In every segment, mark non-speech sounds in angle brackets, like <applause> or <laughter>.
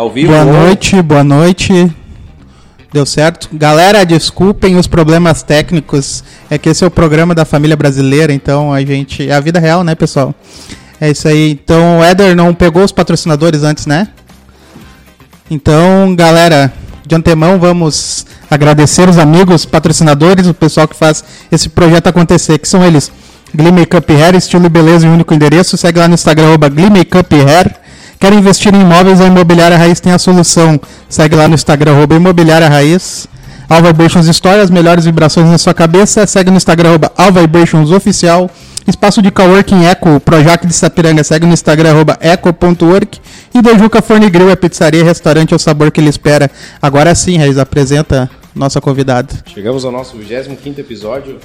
Ao vivo. Boa noite, boa noite. Deu certo? Galera, desculpem os problemas técnicos. É que esse é o programa da família brasileira, então a gente. É a vida real, né, pessoal? É isso aí. Então o Éder não pegou os patrocinadores antes, né? Então, galera, de antemão vamos agradecer os amigos, patrocinadores, o pessoal que faz esse projeto acontecer, que são eles. Glee Makeup Hair, estilo e beleza em único endereço. Segue lá no Instagram, arroba Glee Makeup Hair. Quer investir em imóveis? A Imobiliária Raiz tem a solução. Segue lá no Instagram, Imobiliária Raiz. All Vibrations Story, as melhores vibrações na sua cabeça. Segue no Instagram, All Vibrations Oficial. Espaço de Coworking Eco, Projac de Sapiranga. Segue no Instagram, eco.work. E Dejuca Forne Grill, é pizzaria restaurante, é o sabor que ele espera. Agora sim, Raiz, apresenta nossa convidada. Chegamos ao nosso 25 episódio.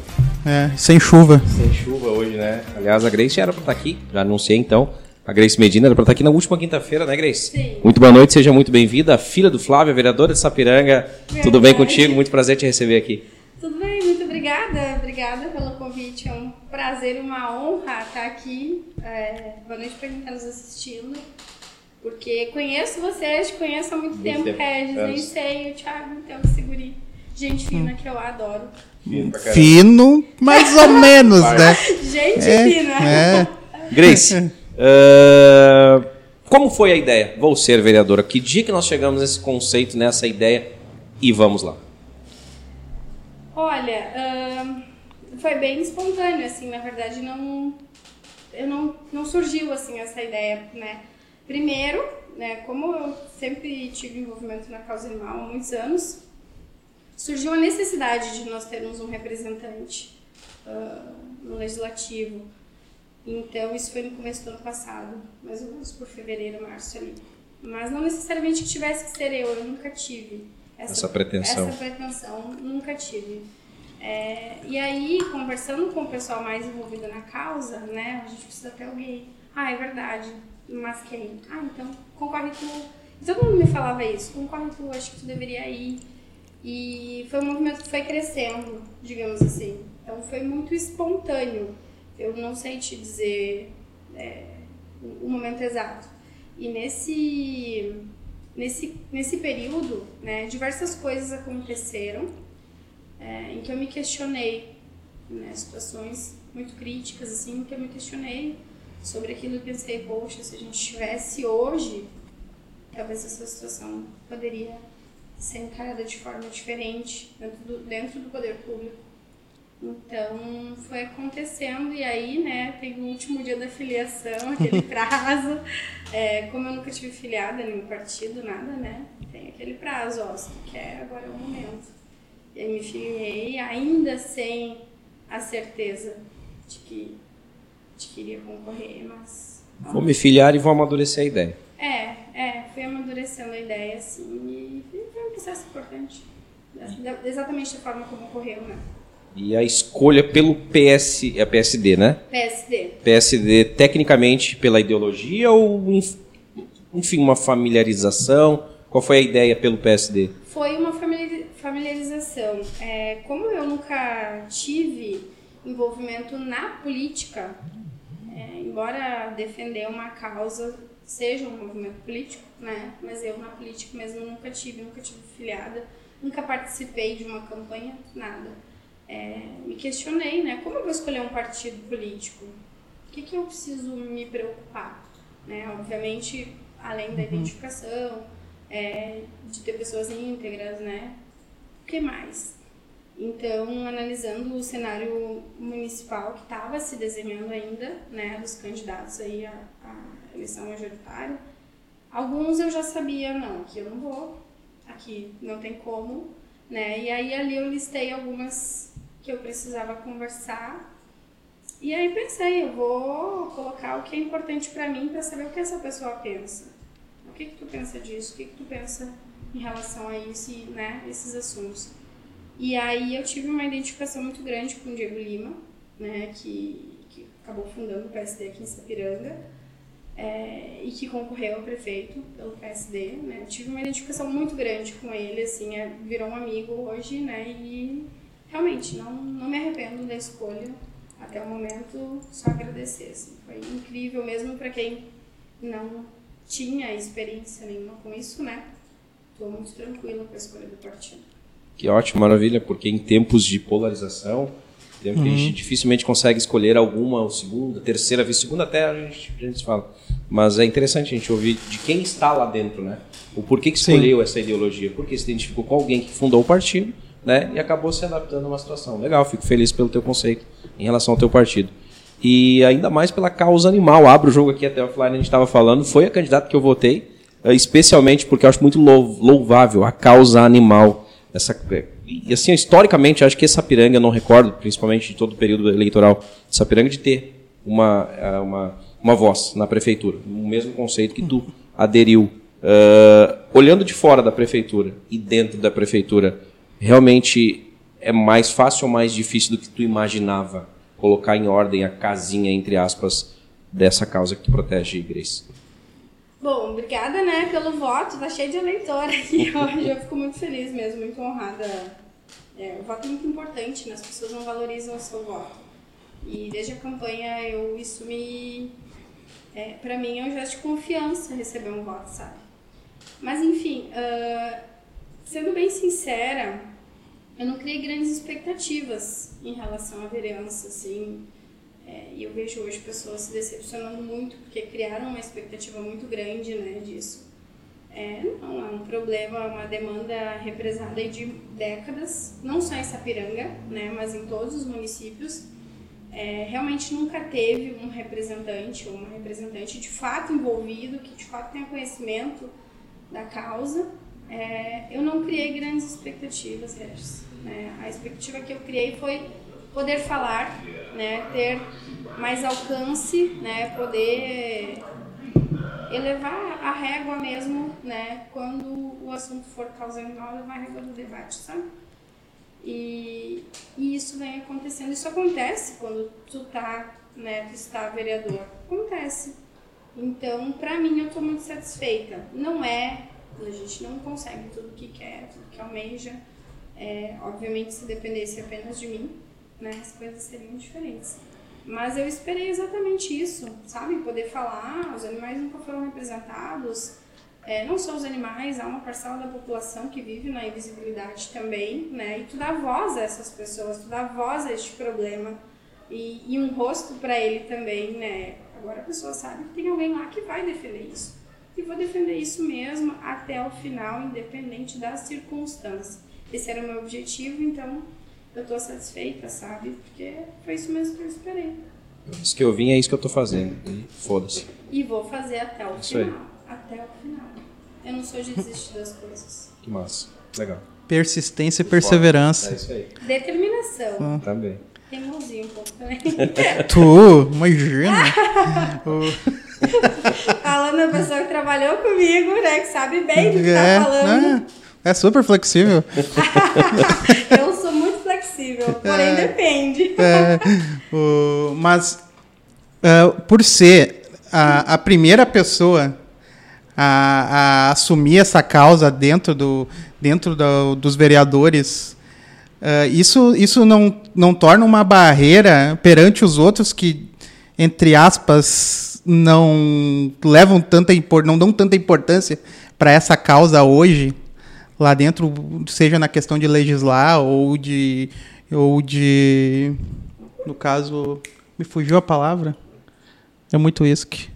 É, sem chuva. Sem chuva hoje, né? Aliás, a Grace era pra estar aqui, já anunciei então. A Grace Medina era pra estar aqui na última quinta-feira, né, Grace? Sim. Muito boa noite, seja muito bem-vinda. Filha do Flávio, vereadora de Sapiranga. Tudo bem contigo? Muito prazer te receber aqui. Tudo bem, muito obrigada. Obrigada pelo convite. É um prazer uma honra estar aqui. É, boa noite para quem está nos assistindo. Porque conheço vocês, te conheço há muito, Muito tempo, tempo, Regis, nem sei, o Thiago, então, o Seguri. Gente fina que eu adoro. Fino, mais ou menos, né? Gente É, fina. é. <laughs> Grace, <laughs> eh, como foi a ideia? Vou ser vereadora. Que dia que nós chegamos nesse conceito, nessa ideia? E vamos lá. Olha, ahn, foi bem espontâneo, assim, na verdade não, eu não, não surgiu assim essa ideia, né? Primeiro, né, como eu sempre tive envolvimento na causa animal há muitos anos, surgiu a necessidade de nós termos um representante ah, no legislativo. Então isso foi no começo do ano passado, mais ou menos por fevereiro, março ali. Mas não necessariamente que tivesse que ser eu, eu nunca tive Essa pretensão. Essa pretensão nunca tive. É, e aí, conversando com o pessoal mais envolvido na causa, né, a gente precisa ter alguém. Ah, é verdade, mas quem? Ah, então concorre tu. E todo mundo me falava isso, concorre tu, acho que tu deveria ir. E foi um movimento que foi crescendo, digamos assim. Então foi muito espontâneo. Eu não sei te dizer é, o momento exato. E nesse, nesse, nesse período, né, diversas coisas aconteceram é, em que eu me questionei, né, situações muito críticas, assim, em que eu me questionei sobre aquilo e pensei, poxa, se a gente tivesse hoje, talvez essa situação poderia ser encarada de forma diferente dentro do, dentro do poder público. Então, foi acontecendo e aí, né, tem o último dia da filiação, aquele <laughs> prazo. É, como eu nunca tive filiada em nenhum partido, nada, né, tem aquele prazo, ó, se tu quer, agora é o momento. E aí me filiei, ainda sem a certeza de que, de que iria concorrer, mas... Vou me filiar e vou amadurecer a ideia. É, é, fui amadurecendo a ideia, assim, e foi um processo importante. Exatamente da forma como ocorreu, né? E a escolha pelo PS, é PSD, né? PSD. PSD tecnicamente pela ideologia ou enf- enfim uma familiarização? Qual foi a ideia pelo PSD? Foi uma famili- familiarização. É, como eu nunca tive envolvimento na política, é, embora defender uma causa seja um movimento político, né? Mas eu na política mesmo nunca tive, nunca tive filiada, nunca participei de uma campanha, nada. É, me questionei, né? Como eu vou escolher um partido político? O que, que eu preciso me preocupar? Né? Obviamente, além da identificação, é, de ter pessoas íntegras, né? O que mais? Então, analisando o cenário municipal que estava se desenhando ainda, né, dos candidatos aí à, à eleição majoritária, alguns eu já sabia, não, aqui eu não vou, aqui não tem como, né? E aí ali eu listei algumas que eu precisava conversar. E aí pensei, eu vou colocar o que é importante para mim para saber o que essa pessoa pensa. O que que tu pensa disso? O que que tu pensa em relação a isso, e, né, esses assuntos? E aí eu tive uma identificação muito grande com o Diego Lima, né, que, que acabou fundando o PSD aqui em Sapiranga é, e que concorreu a prefeito pelo PSD, né. Tive uma identificação muito grande com ele, assim, é, virou um amigo hoje, né, e realmente não, não me arrependo da escolha até o momento, só agradecer, assim, foi incrível mesmo para quem não tinha experiência nenhuma com isso, né? Estou muito tranquila com a escolha do partido. Que ótimo, maravilha, porque em tempos de polarização, tempo que a gente dificilmente consegue escolher alguma, ou segunda, terceira vez, segunda até a gente, a gente fala. Mas é interessante a gente ouvir de quem está lá dentro, né? O porquê que escolheu essa ideologia, porque se identificou com alguém que fundou o partido, né? E acabou se adaptando a uma situação. Legal, fico feliz pelo teu conceito em relação ao teu partido. E ainda mais pela causa animal. Abro o jogo aqui até offline, a gente estava falando, foi a candidata que eu votei, eh, especialmente porque eu acho muito lou- louvável a causa animal. Essa, e assim, historicamente, acho que Sapiranga, não recordo, principalmente de todo o período eleitoral Sapiranga, de ter uma, eh, uma, uma voz na prefeitura. O mesmo conceito que tu aderiu. Eh, olhando de fora da prefeitura e dentro da prefeitura, realmente é mais fácil ou mais difícil do que tu imaginava colocar em ordem a casinha, entre aspas, dessa causa que protege a igreja? Bom, obrigada, né, pelo voto. Tá cheio de eleitor aqui <laughs> hoje. Eu fico muito feliz mesmo, muito honrada. É, o voto é muito importante, né? As pessoas não valorizam o seu voto. E desde a campanha, eu isso me... É, pra mim é um gesto de confiança receber um voto, sabe? Mas, enfim, ah, sendo bem sincera, eu não criei grandes expectativas em relação à vereança, assim... É, e eu vejo hoje pessoas se decepcionando muito porque criaram uma expectativa muito grande né, disso. É, não, é um problema, uma demanda represada de décadas, não só em Sapiranga, né, mas em todos os municípios. É, realmente nunca teve um representante ou uma representante de fato envolvido, que de fato tenha conhecimento da causa. É, eu não criei grandes expectativas, Regis. Né? A expectativa que eu criei foi poder falar, né, ter mais alcance, né, poder elevar a régua mesmo, né, quando o assunto for causa animal, levar a régua do debate, sabe? E, e isso vem acontecendo. Isso acontece quando tu tá, né, tu está vereador. Acontece. Então, pra mim, eu tô muito satisfeita. Não é, a gente não consegue tudo que quer, tudo que almeja. É, obviamente, se dependesse apenas de mim, né, as coisas seriam diferentes. Mas eu esperei exatamente isso, sabe? Poder falar, os animais nunca foram representados. É, não só os animais, há uma parcela da população que vive na invisibilidade também, né? E tu dá voz a essas pessoas, tu dá voz a este problema e, e um rosto para ele também, né? Agora a pessoa sabe que tem alguém lá que vai defender isso. E vou defender isso mesmo até o final, independente das circunstâncias. Esse era o meu objetivo, então eu tô satisfeita, sabe? Porque foi isso mesmo que eu esperei. Isso que eu vim é isso que eu tô fazendo. E foda-se. E vou fazer até o Isso aí. final. Até o final. Eu não sou de desistir das coisas. Que massa. Legal. Persistência e É perseverança. isso aí. Determinação. Também. Teimosia um pouco também. <laughs> Tu, imagina. <laughs> Falando a pessoa que trabalhou comigo, né? Que sabe bem do que é, tá falando. né? é super flexível. <laughs> Eu flexível, porém É. depende. <laughs> É, o- mas ah, por ser a, a primeira pessoa a, a assumir essa causa dentro, do, dentro do- dos vereadores, ah, isso, isso não, não torna uma barreira perante os outros que, entre aspas, não levam tanta não dão tanta importância para essa causa hoje lá dentro, seja na questão de legislar ou de ou de no caso me fugiu a palavra é muito uísque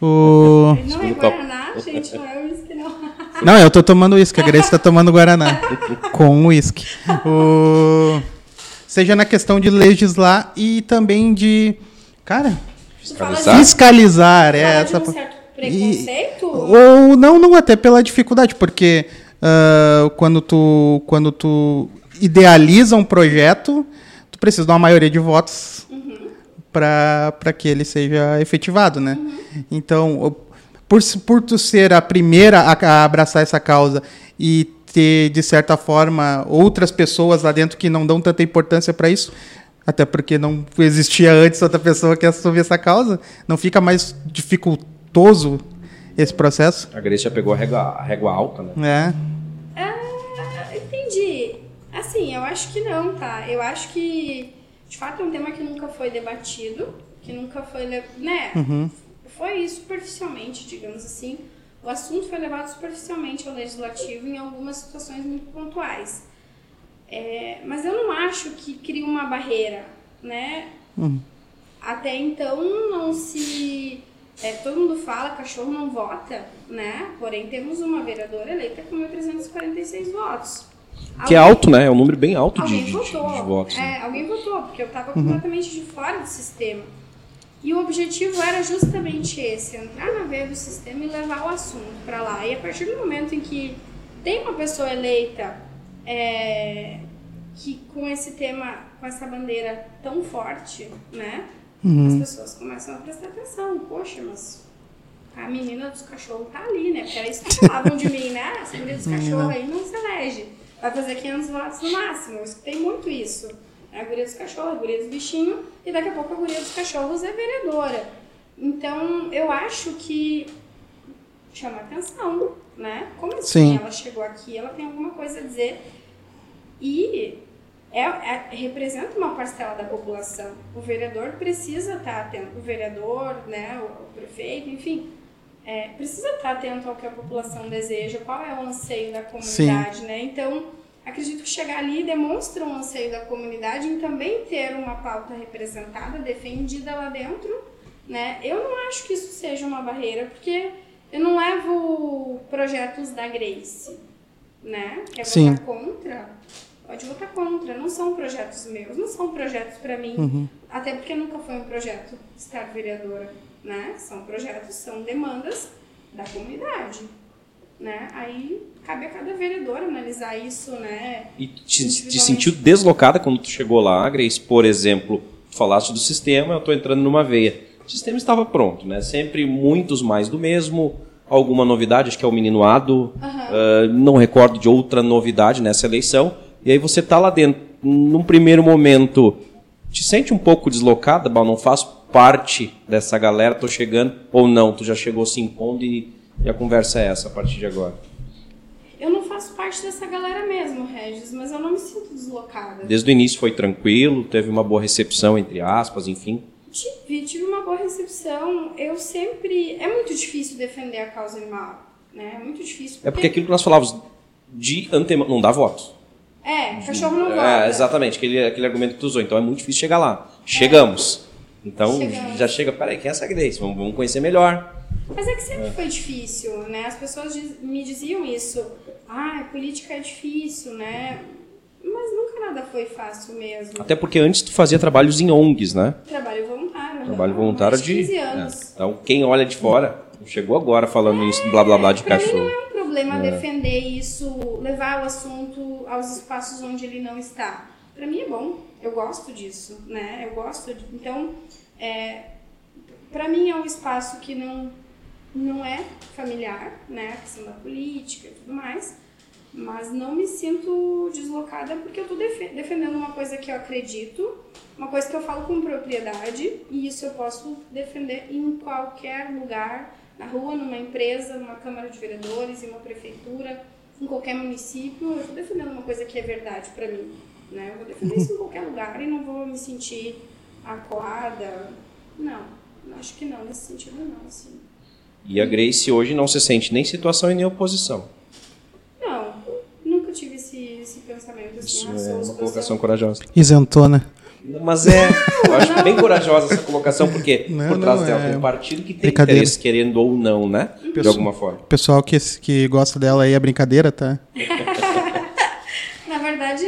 o Não é. Guaraná, gente, não é uísque, não. não eu tô tomando uísque a Grace tá tomando guaraná com uísque o seja na questão de legislar e também de cara Fiscalizar? de, fiscalizar é fala de essa um certo preconceito? Ou não, não até pela dificuldade, porque ah, quando tu quando tu idealiza um projeto, tu precisa de uma maioria de votos para que ele seja efetivado, né? Então, o- por, por tu ser a primeira a, a abraçar essa causa e ter, de certa forma, outras pessoas lá dentro que não dão tanta importância para isso, até porque não existia antes outra pessoa que assumia essa causa, não fica mais dificultoso esse processo, A já pegou a régua, a régua alta, né? né? Assim, eu acho que não, tá? Eu acho que, de fato, é um tema que nunca foi debatido, que nunca foi, né? foi superficialmente, digamos assim, o assunto foi levado superficialmente ao legislativo em algumas situações muito pontuais. É, mas eu não acho que cria uma barreira, né? Uhum. Até então não se. É, todo mundo fala cachorro não vota, né? Porém, temos uma vereadora eleita com 1.346 votos. Que é alto, né? É um número bem alto de, alguém de, votou. de votos. É, né? alguém votou, porque eu estava completamente de fora do sistema. E o objetivo era justamente esse, entrar na veia do sistema e levar o assunto para lá. E a partir do momento em que tem uma pessoa eleita é, que com esse tema, com essa bandeira tão forte, né? As pessoas começam a prestar atenção. Poxa, mas a menina dos cachorros tá ali, né? Porque era isso que falavam de mim, né? Essa menina dos cachorros aí não se elege. Vai fazer 500 votos no máximo. Eu escutei muito isso. É a guria dos cachorros, a guria dos bichinhos, e daqui a pouco a guria dos cachorros é vereadora. Então, eu acho que chama atenção, né? Como assim Sim. ela chegou aqui, ela tem alguma coisa a dizer. E é, é- representa uma parcela da população. O vereador precisa estar atento, o vereador, né, o, o prefeito, enfim, é, precisa estar atento ao que a população deseja, qual é o anseio da comunidade, né? Então, acredito que chegar ali demonstra um anseio da comunidade em também ter uma pauta representada, defendida lá dentro, né? Eu não acho que isso seja uma barreira, porque eu não levo projetos da Grace, né? Quer Sim. votar contra? Pode votar contra. Não são projetos meus, não são projetos para mim. Uhum. Até porque nunca foi um projeto estar vereadora, né? São projetos, são demandas da comunidade, né? Aí cabe a cada vereador analisar isso, né? E te, te sentiu deslocada quando tu chegou lá, Grace? Por exemplo, tu falaste do sistema, eu estou entrando numa veia. O sistema estava pronto, né? Sempre muitos mais do mesmo. Alguma novidade, acho que é o menino Ado. Ah, não recordo de outra novidade nessa eleição. E aí você tá lá dentro. Num primeiro momento, te sente um pouco deslocada? Não faço parte dessa galera, tô chegando. Ou não, tu já chegou se impondo e, e a conversa é essa a partir de agora. Eu não faço parte dessa galera mesmo, Regis, mas eu não me sinto deslocada. Desde o início foi tranquilo, teve uma boa recepção, entre aspas, enfim. Tive, tive uma boa recepção. Eu sempre. É muito difícil defender a causa animal, né? É muito difícil. É porque aquilo que nós falávamos de antemão, não dá voto. É, cachorro não É, vota. exatamente, aquele, aquele argumento que tu usou. Então é muito difícil chegar lá. Chegamos. Então já chega, peraí, quem é essa Grace? Vamos, vamos conhecer melhor. Mas é que sempre foi difícil, né? As pessoas me diziam isso. Ah, política é difícil, né? Mas nunca nada foi fácil mesmo. Até porque antes tu fazia trabalhos em ONGs, né? Trabalho voluntário. Trabalho né? voluntário Mais de. 15 é. anos. Então quem olha de fora, chegou agora falando isso, blá blá blá de cachorro. não é um problema defender isso, levar o assunto aos espaços onde ele não está. Pra mim é bom, eu gosto disso, né? Eu gosto de... Então, é, para mim é um espaço que não, não é familiar, né? A questão da política e tudo mais. Mas não me sinto deslocada porque eu defe- defendendo uma coisa que eu acredito, uma coisa que eu falo com propriedade, e isso eu posso defender em qualquer lugar, na rua, numa empresa, numa Câmara de Vereadores, em uma prefeitura, em qualquer município. Eu estou defendendo uma coisa que é verdade para mim. Né? Eu vou defender isso em qualquer lugar e não vou me sentir acuada. Não, acho que não, nesse sentido não. Assim. E a Grace hoje não se sente nem situação e nem oposição. Não, nunca tive esse, esse pensamento assim. Isso ah, é uma situação- colocação corajosa. Isentona. Mas é, eu acho bem corajosa essa colocação, porque <laughs> Não, por trás não, dela é tem um partido que tem brincadeira. interesse, querendo ou não, né? De alguma forma. O pessoal que, que gosta dela aí é brincadeira, tá? <laughs> Na verdade,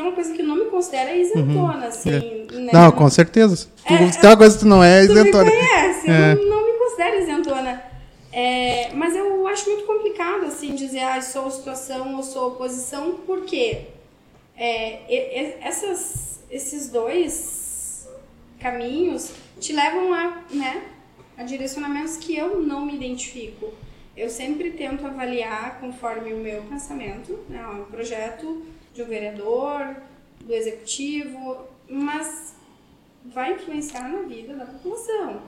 tem uma coisa que eu não me considero é isentona, assim. Né? Uhum. Não, com certeza. Tu, É, se tem uma coisa que tu não é, é Tu me isentona. conhece, É. eu não, me considero isentona. É, mas eu acho muito complicado, assim, dizer, ah, sou situação ou sou oposição, porque é, essas, esses dois caminhos te levam a, né, a direcionamentos que eu não me identifico. Eu sempre tento avaliar conforme o meu pensamento, né, um projeto de um vereador, do executivo, mas vai influenciar na vida da população.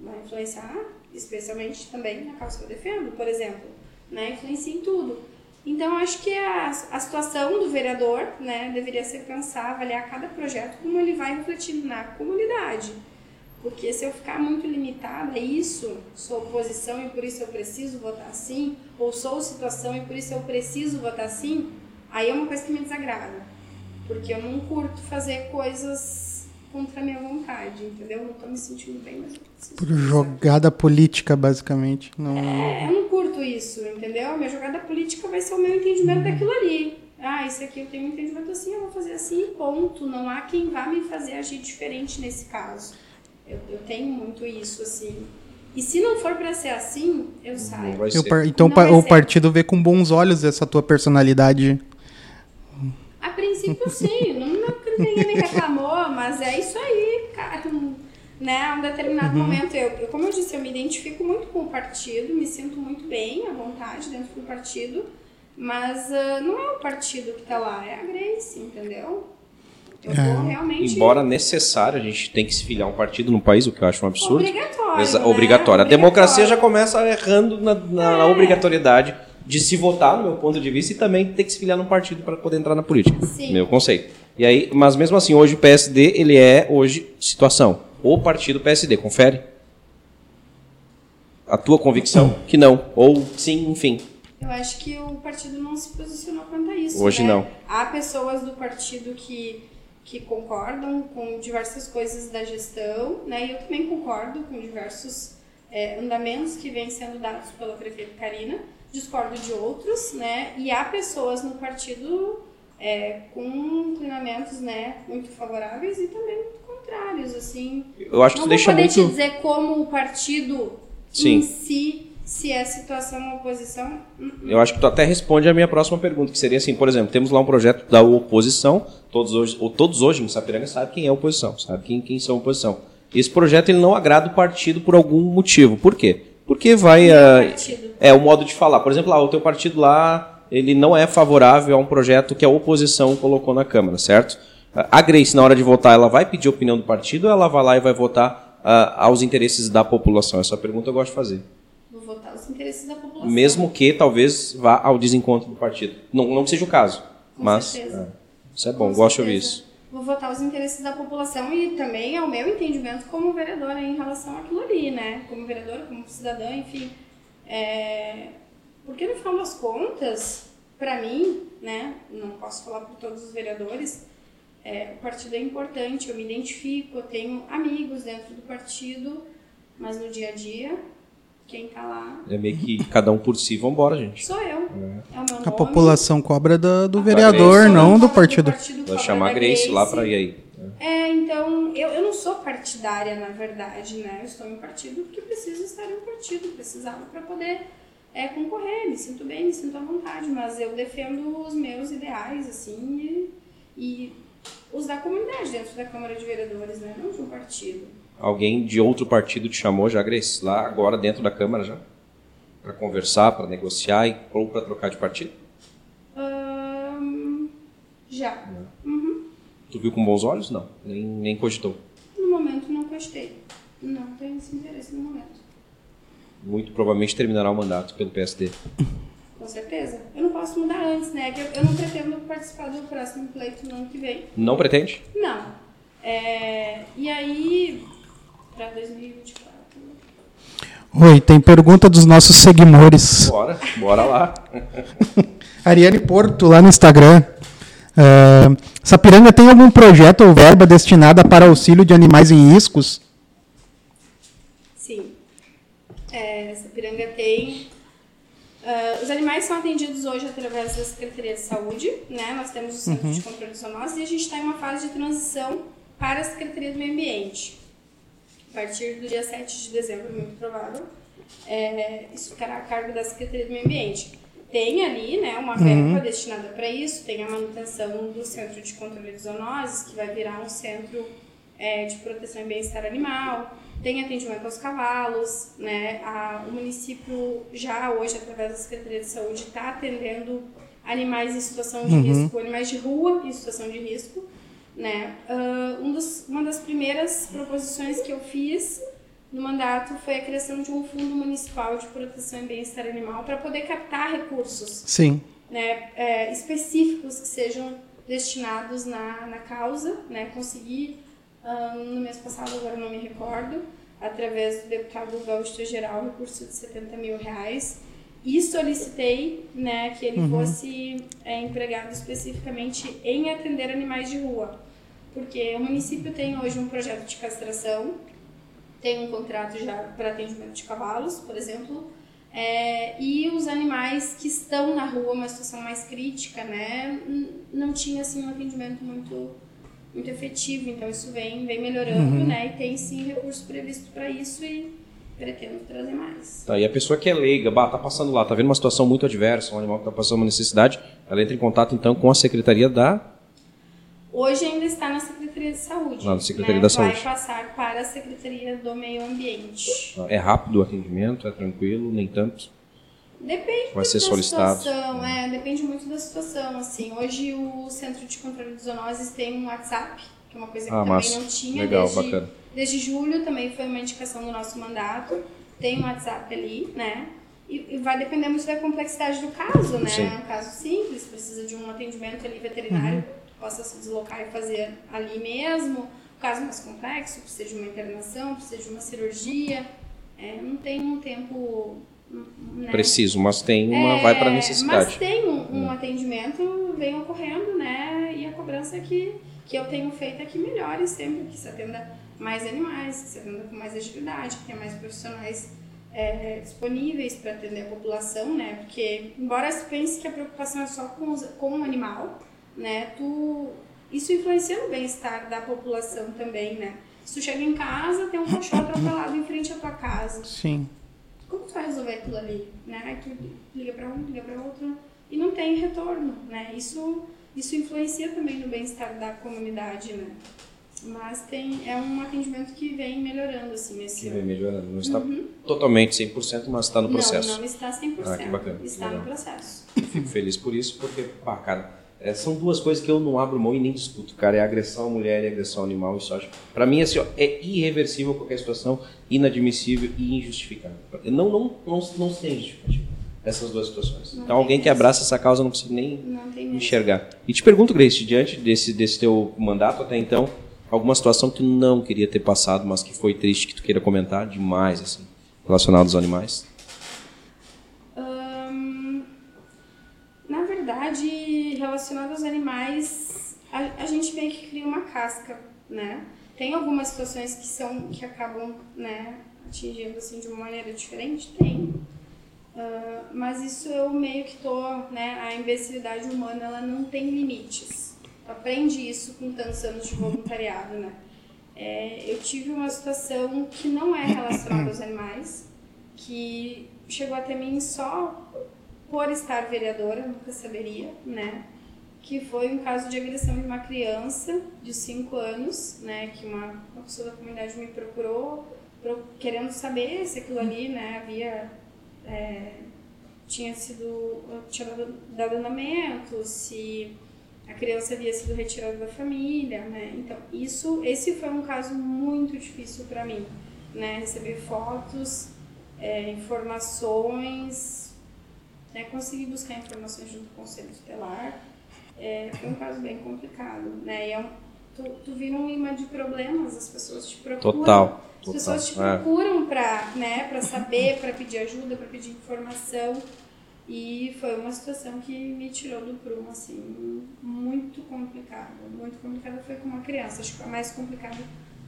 Vai influenciar, especialmente também na causa que eu defendo, por exemplo. Né? Influencia em tudo. Então, acho que a, a situação do vereador né, deveria ser pensar, avaliar cada projeto, como ele vai refletir na comunidade. Porque se eu ficar muito limitada a isso, sou oposição e por isso eu preciso votar assim, ou sou situação e por isso eu preciso votar assim, aí é uma coisa que me desagrada. Porque eu não curto fazer coisas contra a minha vontade, entendeu? Não tô me sentindo bem, mas eu preciso. Por jogada política, basicamente. Não... É, eu não curto isso, entendeu? Minha jogada política vai ser o meu entendimento daquilo ali. Ah, isso aqui eu tenho um entendimento assim, eu vou fazer assim, ponto. Não há quem vá me fazer agir diferente nesse caso. Eu, eu tenho muito isso, assim. E se não for para ser assim, eu saio. Eu então Não o partido vê com bons olhos essa tua personalidade. Princípio, sim. Não, não que ninguém me reclamou, mas é isso aí, cara. Né? A um determinado momento, eu, eu, como eu disse, eu me identifico muito com o partido, me sinto muito bem, à vontade dentro do partido, mas ah, não é o partido que tá lá, é a Grace, entendeu? Eu É. realmente Embora necessário, a gente tem que se filiar a um partido no país, o que eu acho um absurdo. obrigatório. Exa- né? obrigatório. A democracia já começa errando na, na- na obrigatoriedade de se votar, no meu ponto de vista, e também ter que se filiar num partido para poder entrar na política. Sim. Meu conceito. E aí, mas mesmo assim, hoje o PSD, ele é hoje situação. O partido PSD, confere? A tua convicção que não, ou sim, enfim. Eu acho que o partido não se posicionou quanto a isso. Hoje né? não. Há pessoas do partido que, que concordam com diversas coisas da gestão, né? E eu também concordo com diversos é, andamentos que vêm sendo dados pela prefeita Karina. Discordo de outros, né? E há pessoas no partido é, com inclinamentos, né, muito favoráveis e também muito contrários, assim. Eu acho que não deixa poder muito. te dizer como o partido Sim. em si, se é situação oposição. Eu acho que tu até responde a minha próxima pergunta, que seria assim, por exemplo, temos lá um projeto da oposição, todos hoje, ou todos hoje em Sapiranga sabem quem é a oposição, sabe quem, quem são a oposição. Esse projeto ele não agrada o partido por algum motivo. Por quê? Porque vai... ah, partido. é o modo de falar. Por exemplo, lá, o teu partido lá, ele não é favorável a um projeto que a oposição colocou na Câmara, certo? A Grace, na hora de votar, ela vai pedir a opinião do partido ou ela vai lá e vai votar ah, aos interesses da população? Essa pergunta eu gosto de fazer. Vou votar os interesses da população. Mesmo que talvez vá ao desencontro do partido. Não, não que seja o caso, Com mas certeza. é, isso é bom, Com gosto de ouvir certeza. isso. Vou votar os interesses da população e também é o meu entendimento como vereadora em relação àquilo ali, né? Como vereadora, como cidadã, enfim. É... Porque no final das contas, para mim, né? Não posso falar por todos os vereadores, é, o partido é importante, eu me identifico, eu tenho amigos dentro do partido, mas no dia a dia, quem tá lá É meio que cada um por si, vambora, gente. sou eu. É, o meu A população cobra da- do A vereador, população não do partido. Vai cobra chamar a da Grace lá Grace. pra ir aí. É, então, eu, eu não sou partidária, na verdade, né? Eu estou em partido porque preciso estar em um partido, precisava para poder é, concorrer, me sinto bem, me sinto à vontade, mas eu defendo os meus ideais, assim, e, e os da comunidade dentro da Câmara de Vereadores, né? Não de um partido. Alguém de outro partido te chamou já, Grace? Lá agora dentro da Câmara já? Pra conversar, pra negociar e, ou pra trocar de partido? Ahn, já. Uhum. Tu viu com bons olhos? Não. Nem, nem cogitou. No momento não gostei. Não tenho esse interesse no momento. Muito provavelmente terminará o mandato pelo PSD. Com certeza. Eu não posso mudar antes, né? Que eu, eu não pretendo participar do próximo pleito no ano que vem. Não pretende? Não. É, e aí, para 2024. Oi, tem pergunta dos nossos seguidores. Bora, bora lá. <laughs> Ariane Porto, lá no Instagram. Ah, Sapiranga tem algum projeto ou verba destinada para auxílio de animais em riscos? Sim. É, Sapiranga tem. ah, os animais são atendidos hoje através da Secretaria de Saúde, né? Nós temos o Centro de Controle de Zoonoses e a gente está em uma fase de transição para a Secretaria do Meio Ambiente. A partir do dia 7 de dezembro, muito provável, é, isso ficará a cargo da Secretaria do Meio Ambiente. Tem ali né, uma verba destinada para isso, tem a manutenção do Centro de Controle de Zoonoses, que vai virar um centro é, de proteção e bem-estar animal, tem atendimento aos cavalos, né? A- o município já hoje, através da Secretaria de Saúde, está atendendo animais em situação de risco, animais de rua em situação de risco, né? Ah, um dos, uma das primeiras proposições que eu fiz no mandato foi a criação de um fundo municipal de proteção e bem-estar animal para poder captar recursos Sim. né, é, específicos que sejam destinados na, na causa, né, conseguir Uh, no mês passado, agora não me recordo, através do deputado Gaúcho Geral, recurso de 70 mil reais. E solicitei né, que ele uhum. fosse é, empregado especificamente em atender animais de rua. Porque o município tem hoje um projeto de castração, tem um contrato já para atendimento de cavalos, por exemplo, é, e os animais que estão na rua, uma situação mais crítica, né, não tinha assim um atendimento muito muito efetivo. Então isso vem vem melhorando, uhum. né, e tem sim recurso previsto para isso e pretendo trazer mais. Tá, e a pessoa que é leiga, bah, tá passando lá, tá vendo uma situação muito adversa, um animal que tá passando uma necessidade, ela entra em contato então com a secretaria da Hoje ainda está na Secretaria de Saúde. Na Secretaria né? da Saúde. Vai passar para a Secretaria do Meio Ambiente. É rápido o atendimento, é tranquilo, nem tanto? Depende Vai ser da solicitado. situação, é, depende muito da situação, assim. Hoje o Centro de Controle de Zoonoses tem um WhatsApp, é uma coisa que ah, também massa. não tinha. Legal, desde, bacana. Desde julho também foi uma indicação do nosso mandato. Tem um WhatsApp ali, né? E, e vai depender muito da complexidade do caso, né? É um caso simples, precisa de um atendimento ali veterinário. Uhum possa se deslocar e fazer ali mesmo. O caso mais complexo, precisa de uma internação, precisa de uma cirurgia. É, não tem um tempo né? preciso, mas tem uma é, vai para necessidade. Mas tem um, um hum. atendimento vem ocorrendo, né? E a cobrança que que eu tenho feito é que melhore sempre, que se atenda mais animais, que se atenda com mais agilidade, que tenha mais profissionais é, disponíveis para atender a população, né? Porque embora se pense que a preocupação é só com, os, com o animal, né? Tu isso influencia no bem-estar da população também, né? Se tu chega em casa, tem um cachorro atropelado em frente à tua casa. Sim. Como tu vai resolver aquilo ali, né? Tu liga para um, liga para outro e não tem retorno, né? Isso isso influencia também no bem-estar da comunidade, né? Mas tem, é um atendimento que vem melhorando, assim, nesse Que vem melhorando. Não está uhum. totalmente 100%, mas está no processo. Não, não está 100%. Ah, que bacana. Está Legal. no processo. Fico feliz por isso, porque, pá, cara, é, são duas coisas que eu não abro mão e nem discuto, cara. É agressão à mulher e agressão ao animal. Isso acho. Pra mim, assim, ó, é irreversível qualquer situação, inadmissível e injustificável. Não, não, não, não tem justificativa. Essas duas situações. Não então, alguém que abraça essa causa não precisa nem enxergar. E te pergunto, Grace, diante desse, desse teu mandato até então, alguma situação que tu não queria ter passado, mas que foi triste, que tu queira comentar demais, assim, relacionado aos animais? relacionado aos animais, a, a gente meio que cria uma casca, né? Tem algumas situações que são que acabam, né, atingindo assim de uma maneira diferente, tem. Uh, mas isso eu meio que tô, né, a imbecilidade humana ela não tem limites. Tu aprende isso com tantos anos de voluntariado, né? É, eu tive uma situação que não é relacionada aos animais, que chegou até mim só por estar vereadora, nunca saberia, né? que foi um caso de agressão de uma criança de 5 anos, né, que uma, uma pessoa da comunidade me procurou, pro, querendo saber se aquilo ali, né, havia é, tinha sido tinha dado, dado andamento, se a criança havia sido retirada da família, né? Então, isso esse foi um caso muito difícil para mim, né, receber fotos, é, informações, né, conseguir buscar informações junto com o Conselho Tutelar é, foi um caso bem complicado, né? E é um, tu, tu vira um imã de problemas, as pessoas te procuram. Total. As pessoas te é. procuram para né, pra saber, para pedir ajuda, para pedir informação. E foi uma situação que me tirou do prumo, assim, muito complicada. Muito complicada foi com uma criança. Acho que a mais complicada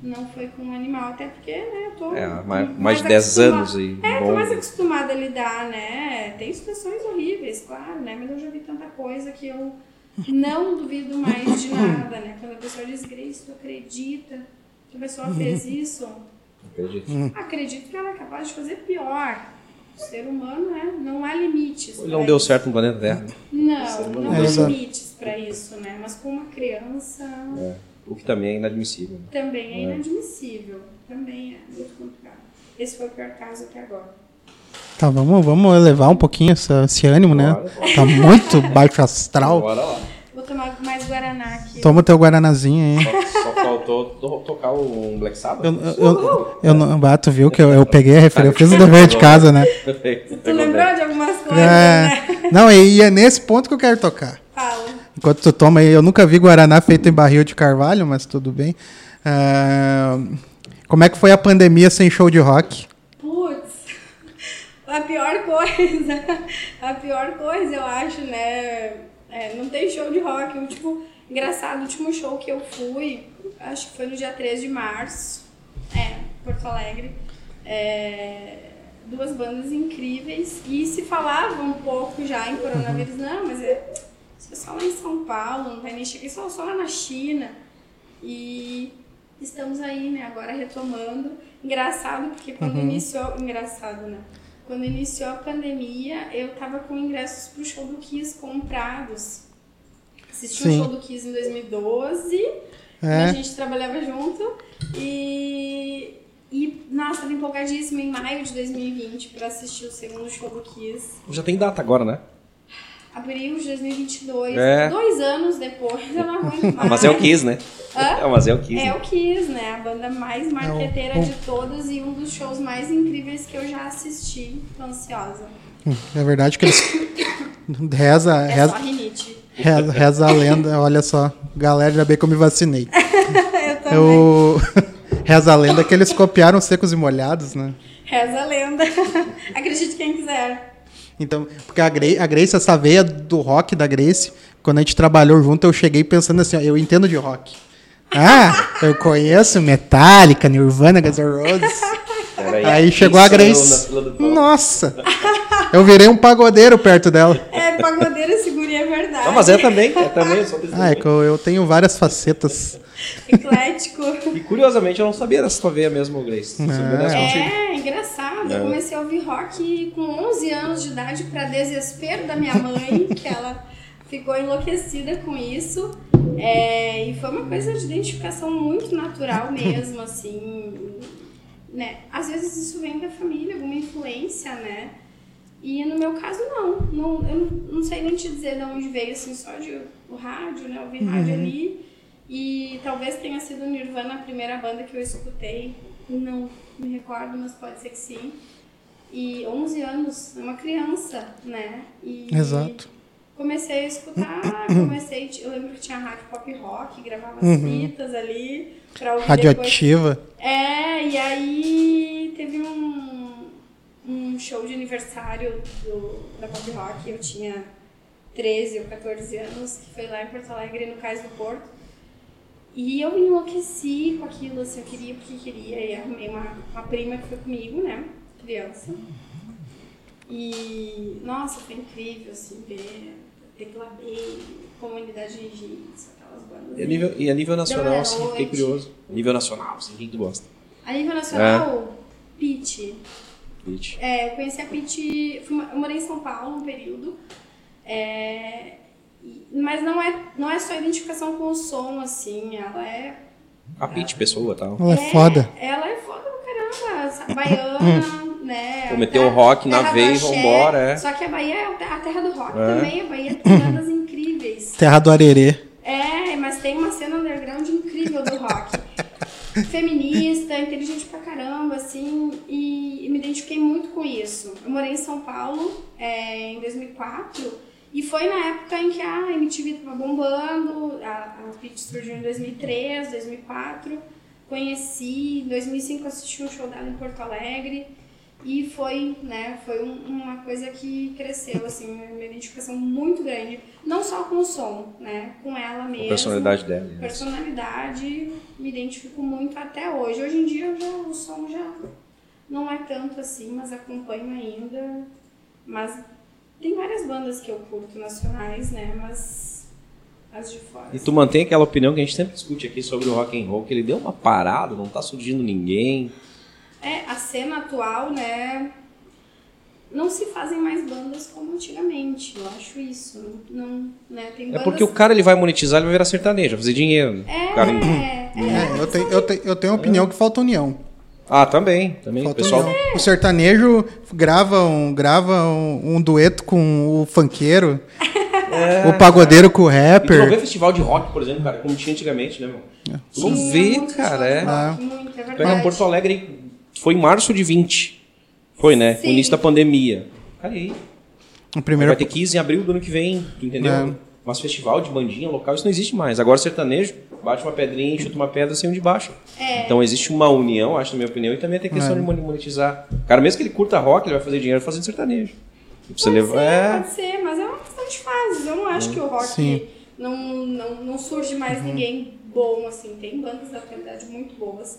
não foi com um animal, até porque, né, eu tô. É, mais, mais, de 10 anos e. É, tô mais acostumada a lidar, né? Tem situações horríveis, claro, né? Mas eu já vi tanta coisa que eu não duvido mais de nada, né? Quando a pessoa diz, Grace, tu acredita que a pessoa fez isso? Acredito. Hum. Acredito que ela é capaz de fazer pior. O ser humano, né? Não há limites. Não deu isso. certo no planeta Terra. Não, não há limites para isso, né? Mas com uma criança. É. O que também é inadmissível. Né? Também é, é inadmissível. Também é muito complicado. Esse foi o pior caso até agora. Tá, vamos, vamos elevar um pouquinho essa, esse ânimo, né? Bora, bora. Tá muito baixo astral. Bora lá. Vou tomar mais Guaraná aqui. Toma o teu Guaranazinho aí. Só, só faltou tocar um Black Sabbath. Eu, eu, eu, eu não, ah, tu viu que eu, eu peguei a <laughs> referência, eu fiz o dever de casa, né? <laughs> Tu lembrou de algumas coisas, é, né? Não, e é nesse ponto que eu quero tocar. Fala. Enquanto tu toma aí, eu nunca vi Guaraná feito em barril de carvalho, mas tudo bem. Ah, como é que foi a pandemia sem show de rock? A pior coisa, <laughs> a pior coisa eu acho, né? É, não tem show de rock. O tipo, engraçado, o último show que eu fui, acho que foi no dia 3 de março, é, Porto Alegre. É, duas bandas incríveis. E se falava um pouco já em coronavírus, não, mas é, isso é só lá em São Paulo, não vai nem chegar, isso é só lá na China. E estamos aí, né, agora retomando. Engraçado, porque quando iniciou. Engraçado, né? Quando iniciou a pandemia, eu tava com ingressos pro show do Kiss comprados. Assisti Sim. um show do Kiss em 2012, É. a gente trabalhava junto e. E, nossa, tava empolgadíssima em maio de 2020 pra assistir o segundo show do Kiss. Já tem data agora, né? Abril de 2022. É. Dois anos depois, eu não aguento <laughs> Ah, mais. mas é o Kiss, né? Hã? É, mas é o Kiss. É né? o Kiss, né? A banda mais marqueteira o- de todas e um dos shows mais incríveis que eu já assisti. Tô ansiosa. É verdade que eles. <coughs> Reza, É reza, só rinite. reza, reza a lenda, olha só. Galera, ainda bem que eu me vacinei. <laughs> eu também. Eu... <laughs> Reza a lenda que eles copiaram secos e molhados, né? Reza a lenda. Acredite quem quiser. Então, porque a Grace, a Grace, essa veia do rock da Grace, quando a gente trabalhou junto, eu cheguei pensando assim, ó, eu entendo de rock. Ah, eu conheço Metallica, Nirvana, Guns N' Roses. Pera Aí chegou a Grace. Nossa! Eu virei um pagodeiro perto dela. É, pagodeira segura é verdade. Não, mas é também, é também, eu sou Ah, é que eu, eu tenho várias facetas. Eclético. E curiosamente eu não sabia dessa tua veia mesmo, Grace. Dessa contigo. É, engraçado. Eu comecei a ouvir rock com 11 anos de idade, para desespero da minha mãe, <laughs> que ela ficou enlouquecida com isso. É, e foi uma coisa de identificação muito natural mesmo, <laughs> assim. Né? Às vezes isso vem da família, alguma influência, né? E no meu caso, não. não eu não, sei nem te dizer de onde veio, assim, só de o rádio, né? Ouvir rádio ali. E talvez tenha sido Nirvana a primeira banda que eu escutei. Não me recordo, mas pode ser que sim. E 11 anos, é uma criança, né? E Exato. comecei a escutar, <clears throat> comecei, eu lembro que tinha rádio pop rock, gravava as fitas ali pra ouvir depois. Radioativa. É, e aí teve um, um show de aniversário do, da Pop Rock, eu tinha 13 ou 14 anos, que foi lá em Porto Alegre, no Cais do Porto. E eu enlouqueci com aquilo, assim, eu queria porque queria, e arrumei uma, uma prima que foi comigo, né, criança. E, nossa, foi incrível, assim, ver Tecla B, Comunidade Jiu-Jitsu, aquelas bandas. E a nível, e a nível nacional, assim, fiquei curioso. Nível nacional, assim, quem tu gosta? A nível nacional, Pitty. Pitch. É, eu conheci a Pete, eu morei em São Paulo um período, é, mas não é, não é só identificação com o som, assim, ela é... A Pitch, pessoa e tal. Ela é foda. Ela é foda pra caramba, baiana, <laughs> né? Vou meter o rock na e axé, vambora, é. Só que a Bahia é a terra do rock É. também, a Bahia tem bandas incríveis. <laughs> Terra do Arerê. É, mas tem uma cena underground incrível do rock. Feminista, inteligente pra caramba, assim, e, e me identifiquei muito com isso. Eu morei em São Paulo é, em 2004 e foi na época em que a MTV tava bombando, a, a Pitch surgiu em 2003, 2004. Conheci, em 2005 assisti um show dela em Porto Alegre e foi, né, foi um- uma coisa que cresceu, assim, uma identificação muito grande. Não só com o som, né, com ela mesma. A personalidade dela. né? Personalidade, me identifico muito até hoje. Hoje em dia já, o som já não é tanto assim, mas acompanho ainda. Mas tem várias bandas que eu curto nacionais, né? Mas as de fora. E tu mantém aquela opinião que a gente sempre discute aqui sobre o rock and roll, que ele deu uma parada, não tá surgindo ninguém. É, a cena atual, né? Não se fazem mais bandas como antigamente, eu acho isso. Não, né? Tem É bandas... porque o cara ele vai monetizar, ele vai virar sertanejo, vai fazer dinheiro. É, O cara... é, É, eu, tenho, eu, tenho, eu tenho a opinião que falta união. Ah, também. também. Falta pessoal. O sertanejo grava um, grava um, um dueto com o funkeiro, o pagodeiro com o E tu não vê rapper. festival de rock, por exemplo, cara, como tinha antigamente, né, meu? Não vê, muito cara. É. é Pega verdade. Porto Alegre, foi em março de 20. Foi, né? Sim. O início da pandemia. Cara, e aí? O primeiro, Vai ter 15 em abril do ano que vem, tu entendeu? É. Mas festival de bandinha local, isso não existe mais. Agora sertanejo, bate uma pedrinha e chuta uma pedra sem um de baixo. É. Então existe uma união, acho, na minha opinião, e também tem a questão É. de monetizar. O cara, mesmo que ele curta rock, ele vai fazer dinheiro fazendo sertanejo. Você Pode levar. ser, É. pode ser, mas é uma questão de fases. Eu não acho que o rock Sim. não, não, não surge mais ninguém bom, assim. Tem bandas da atualidade muito boas,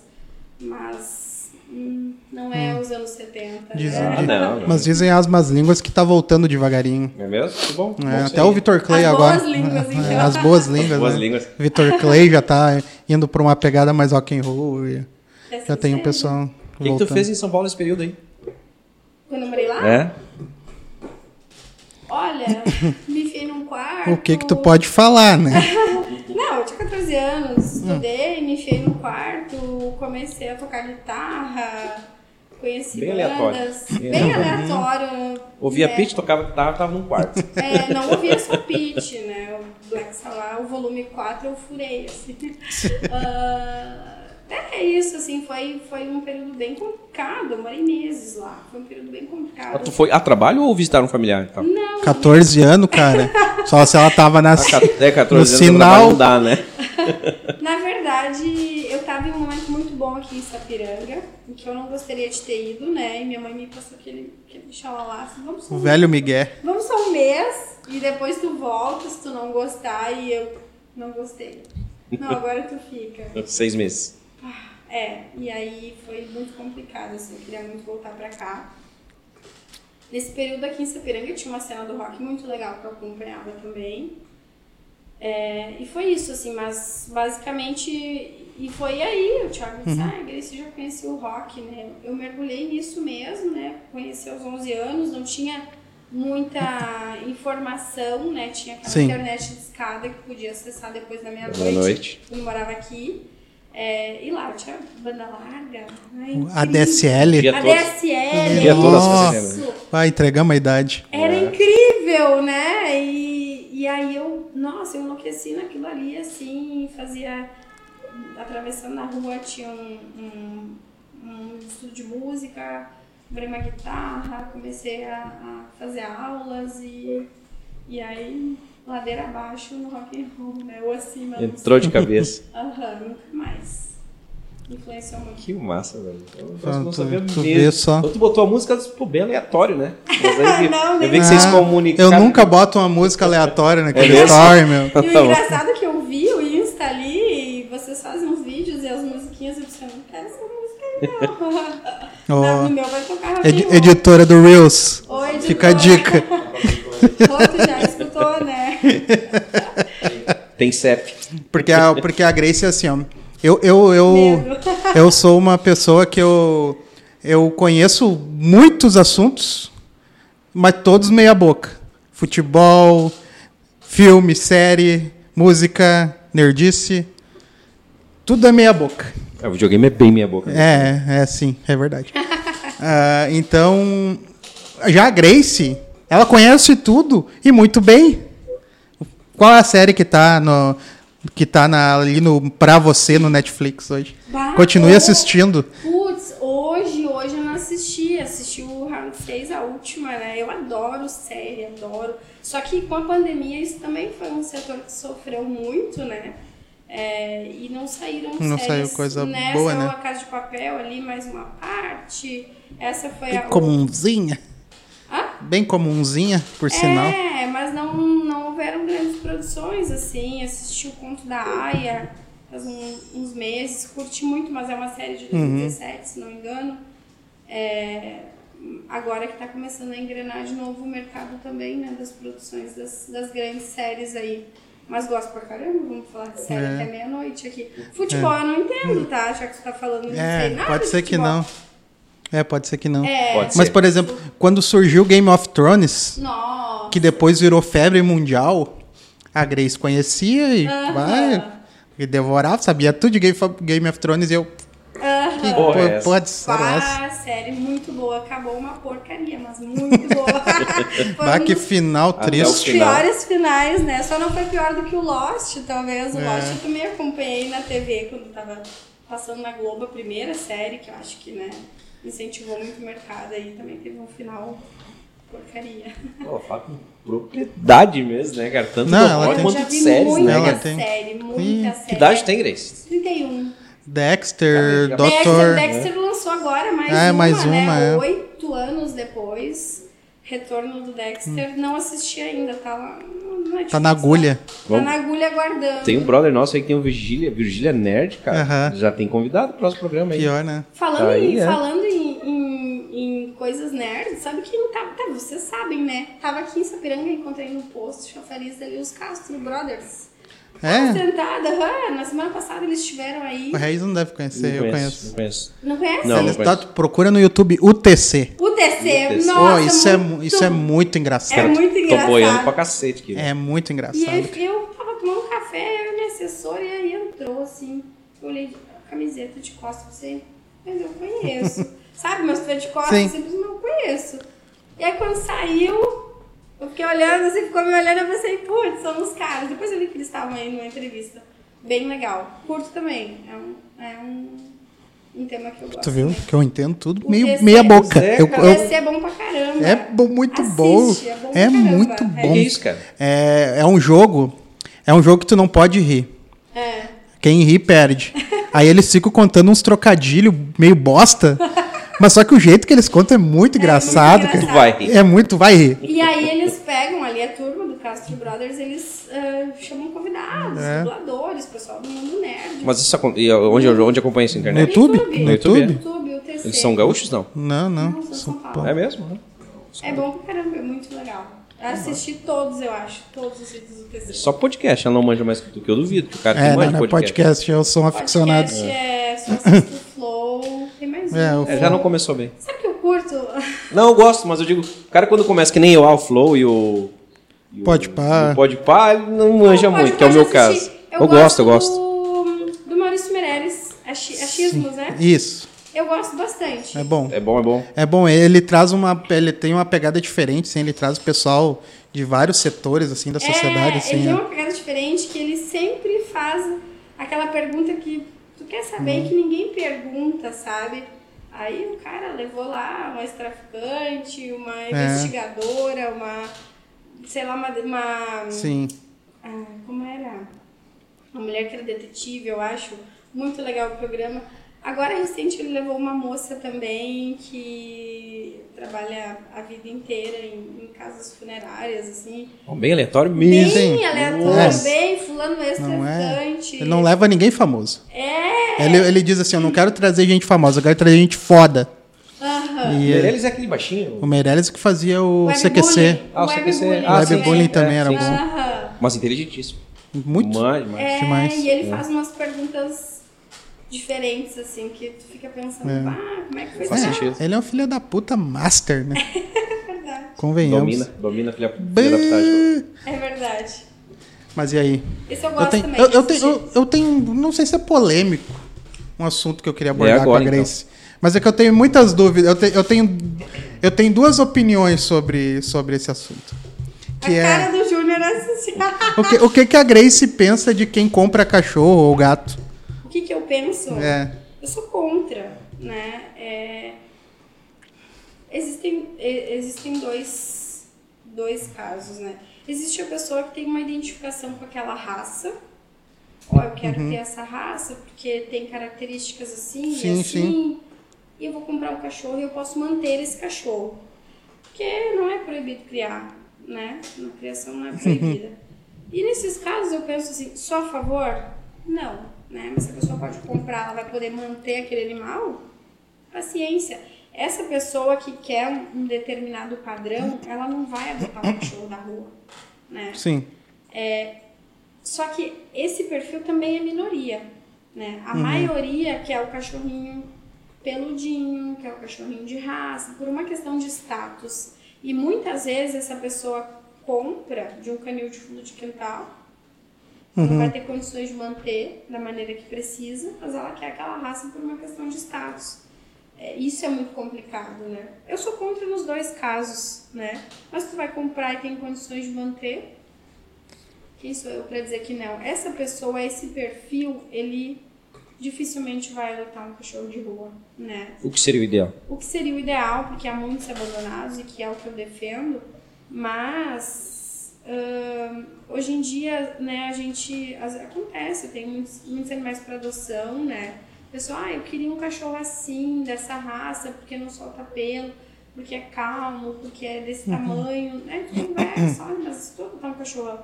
mas hum, não é os anos 70. Diz- né? Ah, não, não. Mas dizem as más línguas que tá voltando devagarinho. É mesmo? Que bom. É, Bom até saber. o Vitor Clay As agora. boas línguas, <laughs> É, então. as boas línguas. Boas né? línguas. Vitor Clay já tá indo pra uma pegada mais rock and roll. e É já tem o sincero. pessoal O que, que tu fez em São Paulo nesse período aí? Quando eu morei lá, É? olha, me enfiei num quarto. <laughs> O que que tu pode falar, né? <laughs> Não, eu tinha 14 anos, estudei, me enfiei no quarto, comecei a tocar guitarra, conheci Bem bandas. aleatório. Bem, Bem aleatório. Ouvia né? pitch, tocava guitarra, tava num quarto. É, não ouvia só pitch, né? O Black Sabbath, o volume 4 eu furei, assim. Ah, <laughs> é isso, assim, foi, foi um período bem complicado, eu morei meses lá, foi um período bem Mas complicado. tu foi a trabalho ou visitar um familiar? Então? Não, 14 anos, cara. Só se ela tava na. É, 14 No anos sinal- não dá, né? <laughs> Na verdade, eu tava em um momento muito bom aqui em Sapiranga, em que eu não gostaria de ter ido, né? E minha mãe me passou aquele, aquele xalala assim, vamos só, O um- velho Miguel. vamos só um mês e depois tu volta se tu não gostar e eu não gostei. Não, agora tu fica. Seis meses. É, e aí foi muito complicado, assim, eu queria muito voltar pra cá. Nesse período aqui em Sapiranga tinha uma cena do rock muito legal que eu acompanhava também. É, e foi isso, assim, mas basicamente. E foi aí, o Thiago disse, ah, Grace já conhecia o rock, né? Eu mergulhei nisso mesmo, né? Conheci aos 11 anos, não tinha muita informação, né? Tinha aquela Sim. internet de escada que podia acessar depois da meia-noite. Boa noite. Eu morava aqui. É, e lá tinha banda larga. Ai, incrível. ADSL. Dia A Nossa. isso. Vai, entregamos a idade. Era É. incrível, né? E, e aí eu, nossa, eu enlouqueci naquilo ali, assim, fazia. Atravessando na rua tinha um, um, um estudo de música, comprei uma guitarra, comecei a, a fazer aulas e, e aí ladeira abaixo no rock and roll, né? Ou acima. Entrou de cabeça. <laughs> Aham, nunca mais. Influenciou muito. Que massa, velho. Eu Ah, não tu- sabia tu mesmo. só. Tu botou a música pô, bem aleatório, né? Mas aí, <laughs> Não, eu nem vi que vocês comunicaram. Eu nunca boto uma música aleatória <laughs> naquele É story, meu. E o Tá bom. engraçado é que eu vi o Insta ali e vocês fazem uns vídeos e as musiquinhas eu disse, eu não quero essa música aí, não. Ó, Não, no meu vai tocar roll. editora do Reels. Oi, editora. Fica a dica. Ô, tu já escutou, né? <laughs> Tem CEP. Porque a, porque a Grace é assim, ó. Eu, eu, eu, eu sou uma pessoa que eu, eu conheço muitos assuntos, mas todos meia boca. Futebol, filme, série, música, nerdice. Tudo é meia boca. É, o videogame é bem minha boca. né? É, é sim, é verdade. <laughs> Ah, então, já a Grace, ela conhece tudo e muito bem. Qual é a série que tá no que tá na- ali no pra você no Netflix hoje? Bah, Continue assistindo. Putz, hoje, hoje eu não assisti. Assisti o Round 6, a última, né? Eu adoro série, adoro. Só que com a pandemia isso também foi um setor que sofreu muito, né? É, e não saíram Não séries. saiu coisa Nessa, boa, é né? A Casa de Papel ali, mais uma parte. Essa foi a... Comunzinha. Bem comunzinha, por sinal. É, mas não, não houveram grandes produções, assim. Assisti o Conto da Aya faz um- uns meses, curti muito, mas é uma série de 2017, se não me engano. É, agora que está começando a engrenar de novo o mercado também, né, das produções das, das grandes séries aí. Mas gosto pra caramba, vamos falar de série É. até meia-noite aqui. Futebol eu não entendo, tá? Já que você tá falando, não sei É, nada pode de ser que não. É, pode ser que não. É, Pode Mas, ser. por exemplo, quando surgiu Game of Thrones, nossa. que depois virou febre mundial, a Grace conhecia e Aham. vai, e devorava, sabia tudo de Game of, Game of Thrones e eu. Aham. Que Porra, porra, é essa? porra de série é essa? Pá, série muito boa. Acabou uma porcaria, mas muito boa. <laughs> Bah, um que final triste. final. piores finais, né? Só não foi pior do que o Lost, talvez. O É. Lost eu também acompanhei na TV quando tava passando na Globo a primeira série, que eu acho que, né, incentivou muito o mercado aí. Também teve um final porcaria. Pô, fala com propriedade mesmo, né, cara? Tanto Não, do ela tem- quanto já de vi séries, muita né, Ela tem. série, muita Ih, série. Que idade tem, Grace? 31. Dexter, Já- Dexter, Doutor. Dexter lançou agora mais É, uma, mais né? uma, é. Oito anos depois. Retorno do Dexter. Não assisti ainda, tá lá. Tá na agulha. Tá Vamos- na agulha aguardando. Tem um brother nosso aí que tem o Virgília, Virgília Nerd, cara. Aham. Já tem convidado pro próximo programa aí. Pior, né? Falando, Aí, em, é. falando em, em, em coisas nerds, sabe quem tava? Tá, vocês sabem, né? Tava aqui em Sapiranga, encontrei no posto chafariz ali os Castro Brothers. É? Sentada, aham, na semana passada eles estiveram aí. O Reis não deve conhecer, eu Não conheço. conheço. Não conhece? Não, Eles- não tá- conheço. procura no YouTube UTC. O TC, TC. nossa, oh, isso, é, muito- mu- isso é muito engraçado. É muito Tô engraçado. boiando pra cacete aqui. É muito E engraçado. aí eu tava tomando café, eu e minha assessora, e aí entrou assim, eu olhei a camiseta de costas, pensei, mas eu conheço. <laughs> Sabe, mas tu é de costas, Sim. eu não conheço. E aí quando saiu, eu fiquei olhando, assim, ficou me olhando, eu pensei, putz, são os caras. Depois eu vi que eles estavam aí numa entrevista. Bem legal. Curto também. É um, é um, um tema que eu gosto. Tu viu? também. Que eu entendo tudo O meio meia boca. É, Eu- cara. eu- Esse é bom pra caramba. é bo- muito Assiste, bom. É, bom É pra caramba. muito É. bom. Que isso, cara? É, é um jogo. É um jogo que tu não pode rir. É. Quem ri perde. <laughs> Aí eles ficam contando uns trocadilhos meio bosta. <laughs> Mas só que o jeito que eles contam é muito engraçado. muito. Tu vai rir. É muito, vai rir. E aí eles pegam ali a turma do Castro Brothers, eles ah, chamam convidados, É. dubladores, pessoal do mundo nerd. Mas isso onde, onde acompanha isso na No internet? YouTube? YouTube. No No YouTube, YouTube? YouTube, o TC. Eles são gaúchos, não? Não, não. Não, são São Paulo. É mesmo? né? É bom pra caramba, é muito legal. Assisti todos, eu acho, todos os vídeos do TC. Só podcast, ela não manja mais que tu, que eu duvido. Que o cara É, não, não é podcast. podcast, eu sou um aficionado. Podcast é, só assisto o Flow, tem mais um. É, o É, já não começou bem. Sabe que eu curto? <laughs> Não, eu gosto, mas eu digo, o cara quando começa que nem eu, o Flow e o. e o- Podpah. o Podpah, ele não manja Pode- muito, que é o pode meu assistir. caso. Eu, gosto, eu gosto. Do, do Maurício Meirelles, Achi- Achismos, né? Isso. Eu gosto bastante. É bom. É bom, é bom. É bom, ele traz uma. Ele tem uma pegada diferente, assim, ele traz o pessoal de vários setores assim da sociedade. é, assim, ele tem é. uma pegada diferente que ele sempre faz aquela pergunta que quer saber e que ninguém pergunta, sabe? Aí o cara levou lá uma ex-traficante, uma investigadora, uma. sei lá, uma. uma Sim. ah, como era? Uma mulher que era detetive, eu acho. Muito legal o programa. Agora, recente, ele levou uma moça também que trabalha a vida inteira em, em casas funerárias, assim. Bom, Bem aleatório mesmo. Sim. Bem aleatório, Nossa. bem fulano é. ex-traficante. Ele não leva ninguém famoso. É! Ele, ele diz assim: eu não quero trazer gente famosa, eu quero trazer gente foda. Aham. E Meirelles é aquele baixinho. o Meirelles que fazia o Webbullying. CQC. Ah, o Webbullying CQC. Ah, sim, também. também era sim, bom. Aham. Mas inteligentíssimo. Muito. Manja, manja. É, demais. e ele faz umas perguntas diferentes, assim, que tu fica pensando, É. ah, como é que foi Faz isso? sentido. Ele é um filho da puta master, né? <laughs> É verdade. Convenhamos. Domina, domina a filha, filha da putagem. É verdade. Mas e aí? Esse eu Eu gosto tenho, também. eu, eu tenho, eu, eu tenho, não sei se é polêmico, um assunto que eu queria abordar É agora, com a Grace. Mas é que eu tenho muitas dúvidas. Eu, te- eu tenho, eu tenho duas opiniões sobre, sobre esse assunto. Que a é cara do Júnior é assim. <laughs> o que, o que, que a Grace pensa de quem compra cachorro ou gato? O que, que eu penso? É. Eu sou contra, né? É, Existem, existem dois, dois casos, né? Existe a pessoa que tem uma identificação com aquela raça. Ó, eu quero ter essa raça porque tem características assim Uhum. Sim, e assim. sim. E eu vou comprar um cachorro e eu posso manter esse cachorro. Porque não é proibido criar, né? Na criação não é <laughs> proibida. E nesses casos eu penso assim, só a favor? Não, né? Mas se a pessoa pode comprar, ela vai poder manter aquele animal? Paciência. Essa pessoa que quer um, um determinado padrão, ela não vai adotar um cachorro da rua, né? Sim. Só que esse perfil também é minoria, né? A maioria quer o cachorrinho peludinho, quer o cachorrinho de raça, por uma questão de status. E muitas vezes essa pessoa compra de um canil de fundo de quintal, não vai ter condições de manter da maneira que precisa, mas ela quer aquela raça por uma questão de status. É, isso é muito complicado, né? Eu sou contra nos dois casos, né? Mas tu vai comprar e tem condições de manter, quem sou eu para dizer que não? Essa pessoa, esse perfil, ele dificilmente vai adotar um cachorro de rua, né? O que seria o ideal? O que seria o ideal, porque há muitos abandonados e que é o que eu defendo, mas uh, hoje em dia, né, a gente acontece, tem muitos, muitos animais para adoção, né? Pessoal, ah, eu queria um cachorro assim, dessa raça, porque não solta pelo, porque é calmo, porque é desse uhum. tamanho, né? Tu conversa, olha, mas se tu adotar um cachorro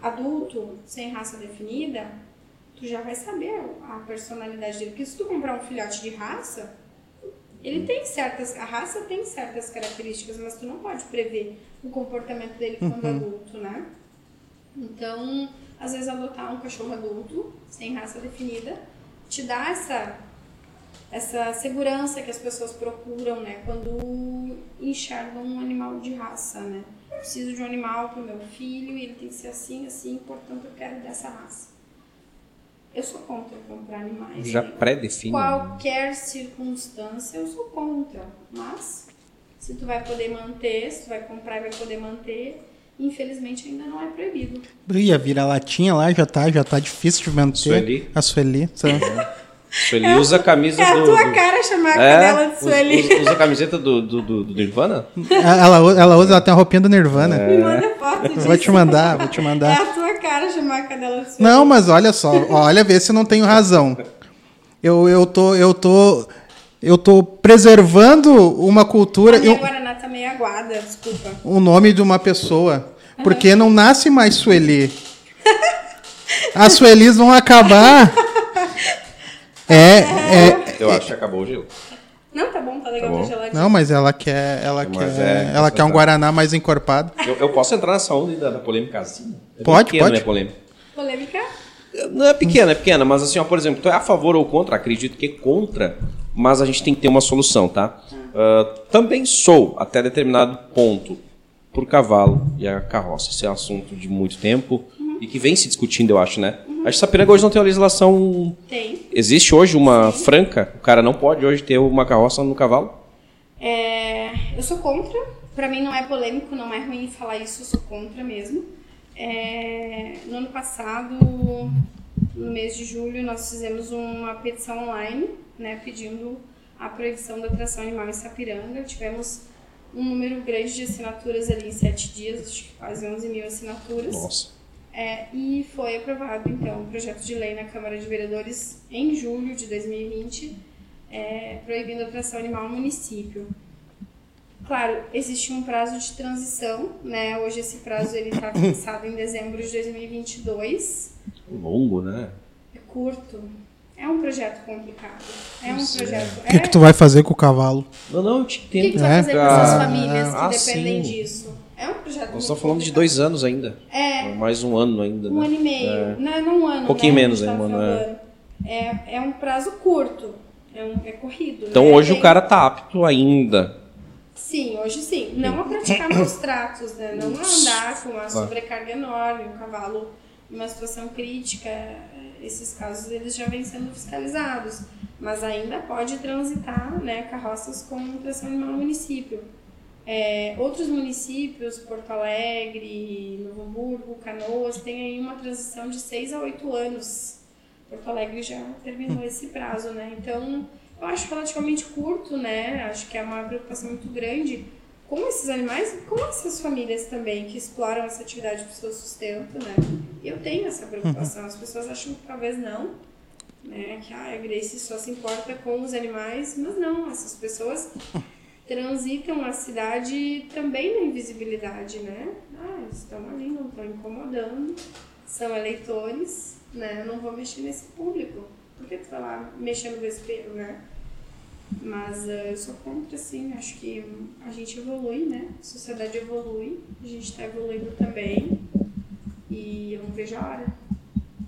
adulto, sem raça definida, tu já vai saber a personalidade dele. Porque se tu comprar um filhote de raça, ele tem certas. A raça tem certas características, mas tu não pode prever o comportamento dele quando uhum. adulto, né? Então, às vezes adotar um cachorro adulto, sem raça definida, te dá essa essa segurança que as pessoas procuram, né, quando enxergam um animal de raça, né? Preciso de um animal para o meu filho e ele tem que ser assim, assim, portanto eu quero dessa raça. Eu sou contra comprar animais. Já né? pré-define. Qualquer circunstância eu sou contra. Mas se tu vai poder manter, se tu vai comprar e vai poder manter, infelizmente ainda não é proibido. E a vira-latinha lá já tá, já tá difícil de manter. Sueli. A Sueli. Sabe? Sueli é, usa a camisa é do... É a tua do... cara chamar a é, cadela de Sueli. Usa, usa a camiseta do, do, do, do Nirvana? ela, ela usa, ela tem a roupinha do Nirvana. É. Me manda foto disso. Vou te mandar, vou te mandar. É a tua cara chamar a cadela de Sueli. Não, mas olha só, olha ver se eu não tenho razão. Eu, eu tô... Eu tô eu tô preservando uma cultura. A minha eu, Guaraná tá meio aguada, desculpa. O nome de uma pessoa. Porque não nasce mais Sueli. <laughs> As Suelis vão acabar. É, é, Eu acho que acabou o gelo. Não, tá bom, tá legal, tá, tá geladinho. Não, mas ela quer, ela mas quer, é, ela quer um guaraná mais encorpado. Eu, eu posso entrar nessa onda da, da polêmica assim? É pode, pequena, pode. Né, polêmica. Polêmica? Não é pequena, é pequena, mas assim, ó, por exemplo, tu é a favor ou contra? Acredito que é contra, mas a gente tem que ter uma solução, tá? Uh, também sou, até determinado ponto, por cavalo e a carroça. Esse é um assunto de muito tempo uhum. e que vem se discutindo, eu acho, né? Uhum. Acho que Sapiranga hoje não tem uma legislação. Tem. Existe hoje uma Sim. franca? O cara não pode hoje ter uma carroça no cavalo? É, eu sou contra. Para mim não é polêmico, não é ruim falar isso, eu sou contra mesmo. É, no ano passado, no mês de julho, nós fizemos uma petição online, né, pedindo a proibição da tração animal em Sapiranga. Tivemos um número grande de assinaturas ali em sete dias, acho que quase 11 mil assinaturas. Nossa. É, e foi aprovado, então, o projeto de lei na Câmara de Vereadores em julho de 2020, é, proibindo a tração animal no município. Claro, existe um prazo de transição, né? Hoje esse prazo ele está fixado em dezembro de 2022. Longo, né? É curto. É um projeto complicado. É um Isso projeto. O que, que tu vai fazer com o cavalo? Não, não, eu te entendo. O que, que tu vai fazer com essas famílias que ah, dependem sim. disso? É um projeto. Nós estamos falando de dois anos ainda. É. Mais um ano ainda. Um né? ano e meio. É. Não, não um ano. Um pouquinho né? menos, né? Um ano. É. é. É um prazo curto. É, um, é corrido. Então né? hoje o cara tá apto ainda. Sim, hoje sim. Não a praticar maus tratos, né? Não a andar com uma sobrecarga enorme, um cavalo em uma situação crítica esses casos eles já vêm sendo fiscalizados, mas ainda pode transitar né, carroças com tração animal no município. É, outros municípios, Porto Alegre, Novo Hamburgo, Canoas, tem aí uma transição de 6 a 8 anos. Porto Alegre já terminou esse prazo, né? Então, eu acho relativamente curto, né? Acho que é uma preocupação muito grande com esses animais e com essas famílias também que exploram essa atividade para o seu sustento, né? E eu tenho essa preocupação. As pessoas acham que talvez não, né? Que ah, a Grace só se importa com os animais, mas não, essas pessoas transitam a cidade também na invisibilidade, né? Ah, eles estão ali, não estão incomodando, são eleitores, né? Eu não vou mexer nesse público. Por que tu vai lá mexendo no vespeiro, né? Mas uh, eu sou contra, sim. Acho que a gente evolui, né? A sociedade evolui. A gente está evoluindo também. E eu não vejo a hora.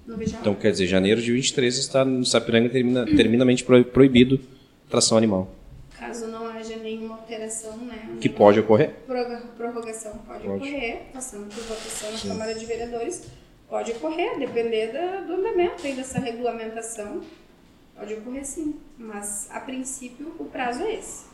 Não vejo a hora. Então, quer dizer, janeiro de 23 está no Sapiranga termina, terminamente proibido tração animal. Caso não haja nenhuma alteração, né? Que pode ocorrer? Prorrogação pode, pode. ocorrer, passando por votação na sim. Câmara de Vereadores. Pode ocorrer, depender da, do andamento aí dessa regulamentação. Pode ocorrer sim, mas a princípio o prazo é esse.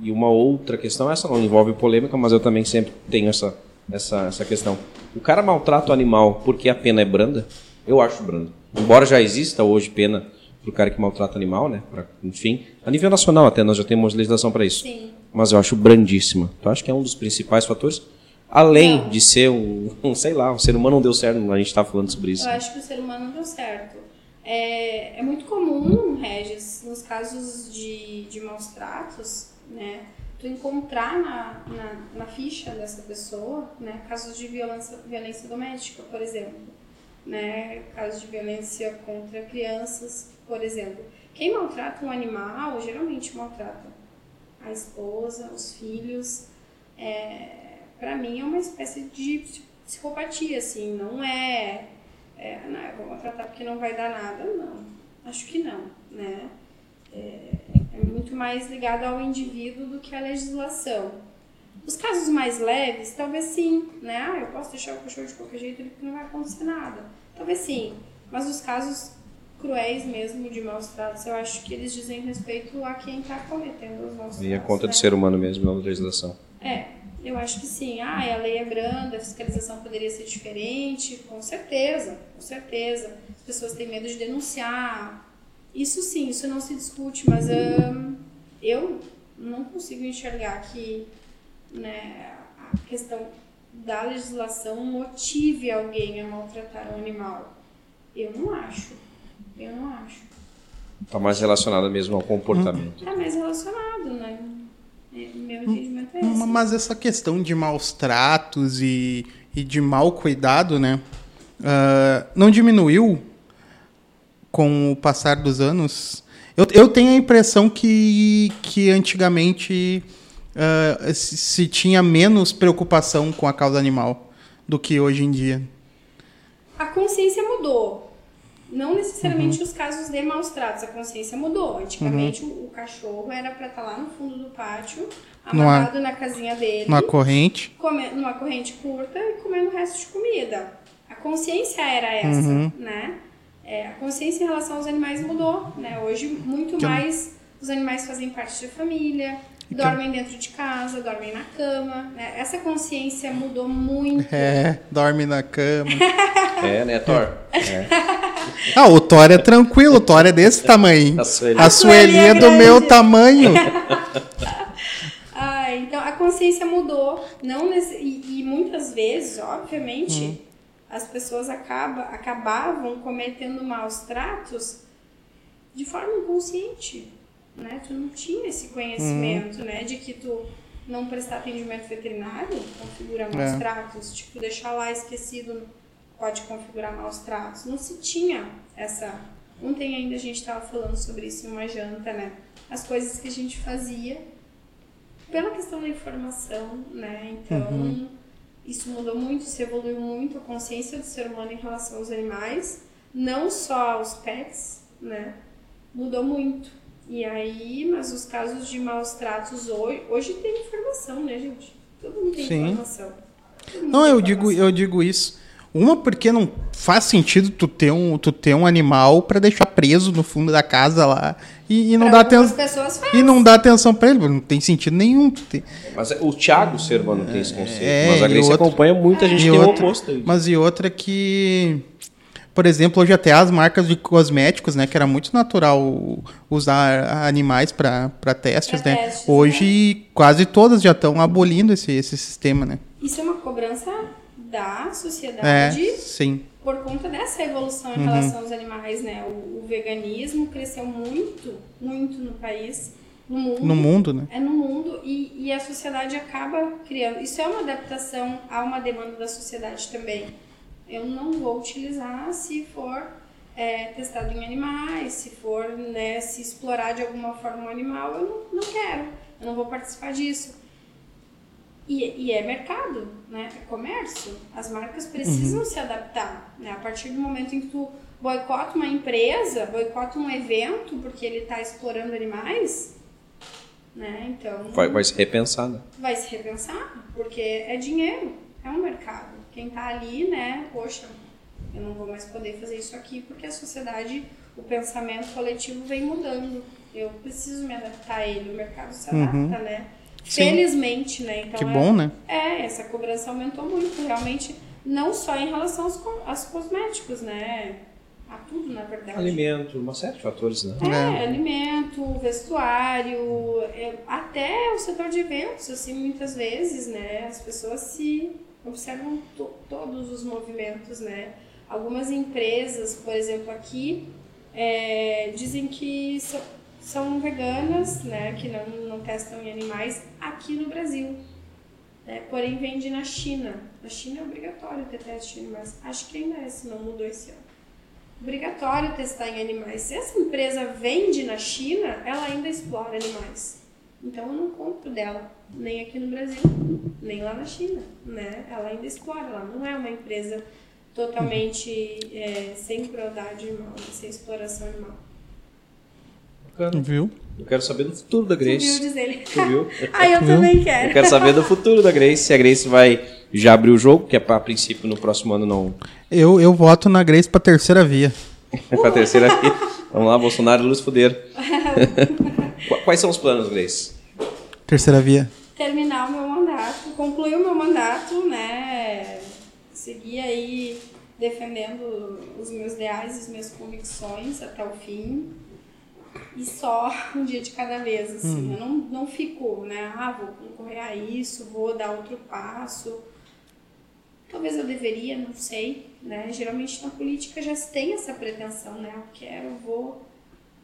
E uma outra questão, essa não envolve polêmica, mas eu também sempre tenho essa, essa, essa questão. O cara maltrata o animal porque a pena é branda? Eu acho branda. Embora já exista hoje pena para o cara que maltrata animal, né? Pra, enfim, a nível nacional até nós já temos legislação para isso. Sim. Mas eu acho brandíssima. Então acho que é um dos principais fatores. Além Não. de ser um, um, <laughs> sei lá, o ser humano não deu certo, a gente está falando sobre isso. Eu acho que o ser humano não deu certo. É, é muito comum, Regis, nos casos de, de maus tratos, né, tu encontrar na, na, na ficha dessa pessoa, né, casos de violência, violência doméstica, por exemplo, né, casos de violência contra crianças, por exemplo. Quem maltrata um animal, geralmente maltrata a esposa, os filhos. É, para mim é uma espécie de psi- psicopatia, assim, não é, é não, eu vou porque não vai dar nada, não. Acho que não, né? É, é muito mais ligado ao indivíduo do que à legislação. Os casos mais leves, talvez sim, né? Ah, eu posso deixar o cachorro de qualquer jeito porque não vai acontecer nada. Talvez sim, mas os casos cruéis mesmo de maus tratos, eu acho que eles dizem respeito a quem está cometendo os maus tratos. E é conta do né? ser humano mesmo, não da legislação. É, eu acho que sim. Ah, a lei é branda, a fiscalização poderia ser diferente. Com certeza, com certeza. As pessoas têm medo de denunciar. Isso sim, isso não se discute, mas hum, eu não consigo enxergar que né, a questão da legislação motive alguém a maltratar um animal. Eu não acho. Eu não acho. Está mais relacionado mesmo ao comportamento. Tá mais relacionado, né? É, entendimento é. Ma- Mas essa questão de maus tratos e, e de mau cuidado, né? ah, não diminuiu com o passar dos anos? Eu, eu tenho a impressão que, que antigamente ah, se, se tinha menos preocupação com a causa animal do que hoje em dia. A consciência mudou. Não necessariamente os casos de maus tratos, a consciência mudou. Antigamente o, o cachorro era para estar lá no fundo do pátio, Numa- amarrado na casinha dele, Numa corrente. come- numa corrente curta e comendo o resto de comida. A consciência era essa, né? É, a consciência em relação aos animais mudou, né? Hoje muito Que mais os animais fazem parte da família, dormem dentro de casa, dormem na cama. né? Essa consciência mudou muito. É, dorme na cama. <laughs> É, né, Thor? <laughs> É. Ah, o Thor é tranquilo, o Thor é desse tamanho. A Sueli. A Sueli é do grande. meu tamanho. <laughs> Ah, então a consciência mudou. Não nesse- e, e muitas vezes, obviamente, as pessoas acaba, acabavam cometendo maus tratos de forma inconsciente. Né? Tu não tinha esse conhecimento né? de que tu não prestar atendimento veterinário configura maus É. tratos. Tipo, deixar lá esquecido pode configurar maus tratos. Não se tinha essa. Ontem ainda a gente estava falando sobre isso em uma janta, né? As coisas que a gente fazia pela questão da informação, né? Então, isso mudou muito, se evoluiu muito a consciência do ser humano em relação aos animais, não só aos pets, né? Mudou muito. E aí, mas os casos de maus tratos hoje, hoje tem informação, né, gente? Todo mundo tem Sim. informação. Não, eu digo, eu digo isso. Uma porque não faz sentido tu ter um, tu ter um animal pra deixar preso no fundo da casa lá e, e não Pra dá atenção e não dá atenção pra ele, não tem sentido nenhum. tu ter- Mas o Thiago, ser humano, tem esse conceito. É, mas a Grace outra- acompanha muita gente e que tem o outra- oposto. aí. Mas e outra que, por exemplo, hoje até as marcas de cosméticos, né, que era muito natural usar animais para testes, Pra né? testes, hoje quase todas já estão abolindo esse, esse sistema, né? Isso é uma cobrança da É, sociedade sim. por conta dessa evolução em Uhum. relação aos animais, né? O, o veganismo cresceu muito, muito no país, no mundo. No mundo, né? É no mundo e, e a sociedade acaba criando. Isso é uma adaptação a uma demanda da sociedade também. Eu não vou utilizar se for é, testado em animais, se for né, se explorar de alguma forma um animal, eu não, não quero. Eu não vou participar disso. E, e é mercado, né? É comércio. As marcas precisam se adaptar. Né? A partir do momento em que tu boicota uma empresa, boicota um evento porque ele está explorando animais, né? Então Vai, vai se repensar, né? vai se repensar, porque é dinheiro, é um mercado. Quem tá ali, né, poxa, eu não vou mais poder fazer isso aqui porque a sociedade, o pensamento coletivo vem mudando. Eu preciso me adaptar a ele, o mercado se adapta, né? Sim. Felizmente, né? Então Que é- bom, né? É, essa cobrança aumentou muito, realmente, não só em relação aos, aos cosméticos, né? A tudo na verdade. Alimento, uma série de fatores, né? É, alimento, vestuário, é, até o setor de eventos, assim, muitas vezes, né? As pessoas se observam to todos os movimentos, né? Algumas empresas, por exemplo, aqui, é, dizem que são veganas, né? Que não, não testam em animais aqui no Brasil. Né? Porém, vende na China. Na China é obrigatório ter teste em animais. Acho que ainda é, se não mudou esse ano. Obrigatório testar em animais. Se essa empresa vende na China, ela ainda explora animais. Então eu não compro dela, nem aqui no Brasil, nem lá na China, né? Ela ainda explora, ela não é uma empresa totalmente é, sem crueldade animal, sem exploração animal. Bacana. Viu? Eu quero saber do futuro da Tu viu, Grace. diz ele. Tu viu? ah, <laughs> eu Viu? também Eu quero. quero saber do futuro da Grace. Se a Grace vai já abrir o jogo, que é para princípio no próximo ano não. Eu, eu voto na Grace pra terceira via. <laughs> para a terceira via. Vamos lá, Bolsonaro e Luz Fuder. <laughs> Qu- Quais são os planos, Grace? Terceira via. terminar o meu mandato, concluir o meu mandato, né? Seguir aí defendendo os meus ideais as minhas convicções até o fim. E só <laughs> um dia de cada vez, assim. Eu não, não fico, né? Ah, vou concorrer a isso, vou dar outro passo. Talvez eu deveria, não sei, né? Geralmente na política já se tem essa pretensão, né? Eu quero, vou.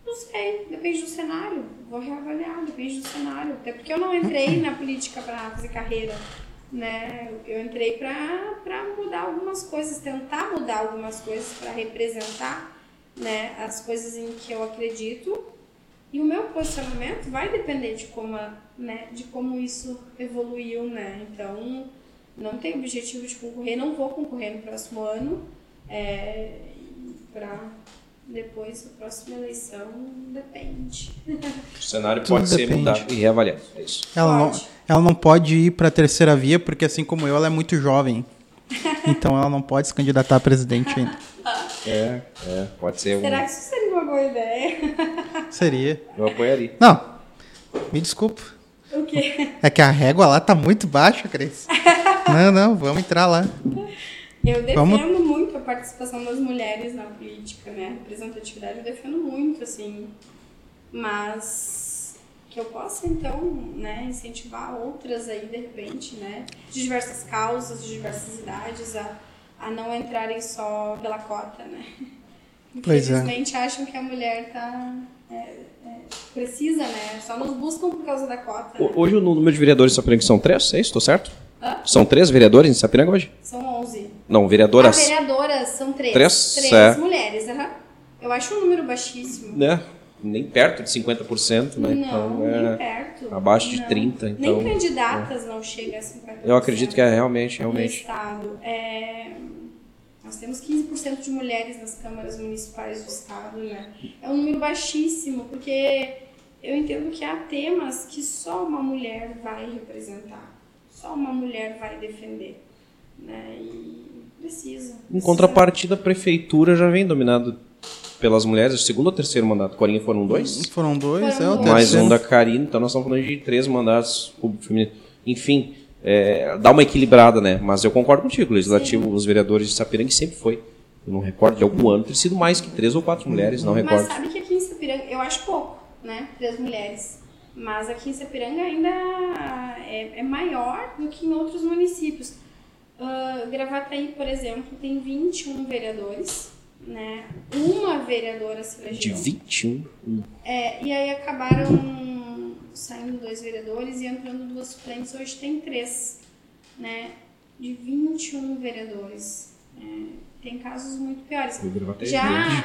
Não sei, depende do cenário. Vou reavaliar, depende do cenário. Até porque eu não entrei na política para fazer carreira, né? Eu entrei para mudar algumas coisas, tentar mudar algumas coisas para representar, né, as coisas em que eu acredito. E o meu posicionamento vai depender de como, a- né, de como isso evoluiu, né? Então, não tenho objetivo de concorrer, não vou concorrer no próximo ano. É, para depois, a próxima eleição, depende. O cenário Tudo pode ser depende. mudado e reavaliado. É isso. Ela não, Pode. ela não pode ir pra terceira via, porque assim como eu, ela é muito jovem. Então ela não pode se candidatar a presidente ainda. É, é, pode ser um. Será que isso seria uma boa ideia? <laughs> Seria. Eu apoiaria. Não. Me desculpa. o quê? É que a régua lá tá muito baixa, Cris. <laughs> Não, não, vamos entrar lá. Eu defendo Vamos- muito a participação das mulheres na política, né? Representatividade eu defendo muito, assim. Mas que eu possa, então, né, incentivar outras aí, de repente, né? De diversas causas, de diversas idades, a, a não entrarem só pela cota, né? Pois é. Infelizmente acham que a mulher tá. é, é, precisa, né? Só nos buscam por causa da cota. né? Hoje o número de vereadores em Sapiranga são três, é isso? Tô certo? Hã? São três vereadores em Sapiranga hoje? São 11. Não, As vereadoras. vereadoras são três. Três? Três É. mulheres, aham. Eu acho um número baixíssimo. Né? Nem perto de 50%, né? Não, então, nem é, perto. abaixo de Não. 30, então, Nem candidatas não chega a 50%. Eu acredito que é realmente, No realmente. estado. É, nós temos 15% de mulheres nas câmaras municipais do estado, né? É um número baixíssimo, porque eu entendo que há temas que só uma mulher vai representar, só uma mulher vai defender, né? E precisa. Em precisa. contrapartida, a prefeitura já vem dominado pelas mulheres, o segundo ou terceiro mandato? Corinha foram dois? Foram dois, Foram é o dois. Mais terceiro. um da Karine, então nós estamos falando de três mandatos público feminino. Enfim, é, dá uma equilibrada, né? Mas eu concordo contigo, o legislativo, os vereadores de Sapiranga sempre foi. Eu não recordo de algum ano ter sido mais que três ou quatro mulheres, não Mas recordo. sabe que aqui em Sapiranga, eu acho pouco, né? Três mulheres. Mas aqui em Sapiranga ainda é, é maior do que em outros municípios. Ah, Gravataí, por exemplo, tem 21 vereadores, né? Uma vereadora se De elegeu. 21. hum. É, e aí acabaram saindo dois vereadores e entrando duas suplentes. Hoje tem três, né? De 21 vereadores. É, tem casos muito piores. Já.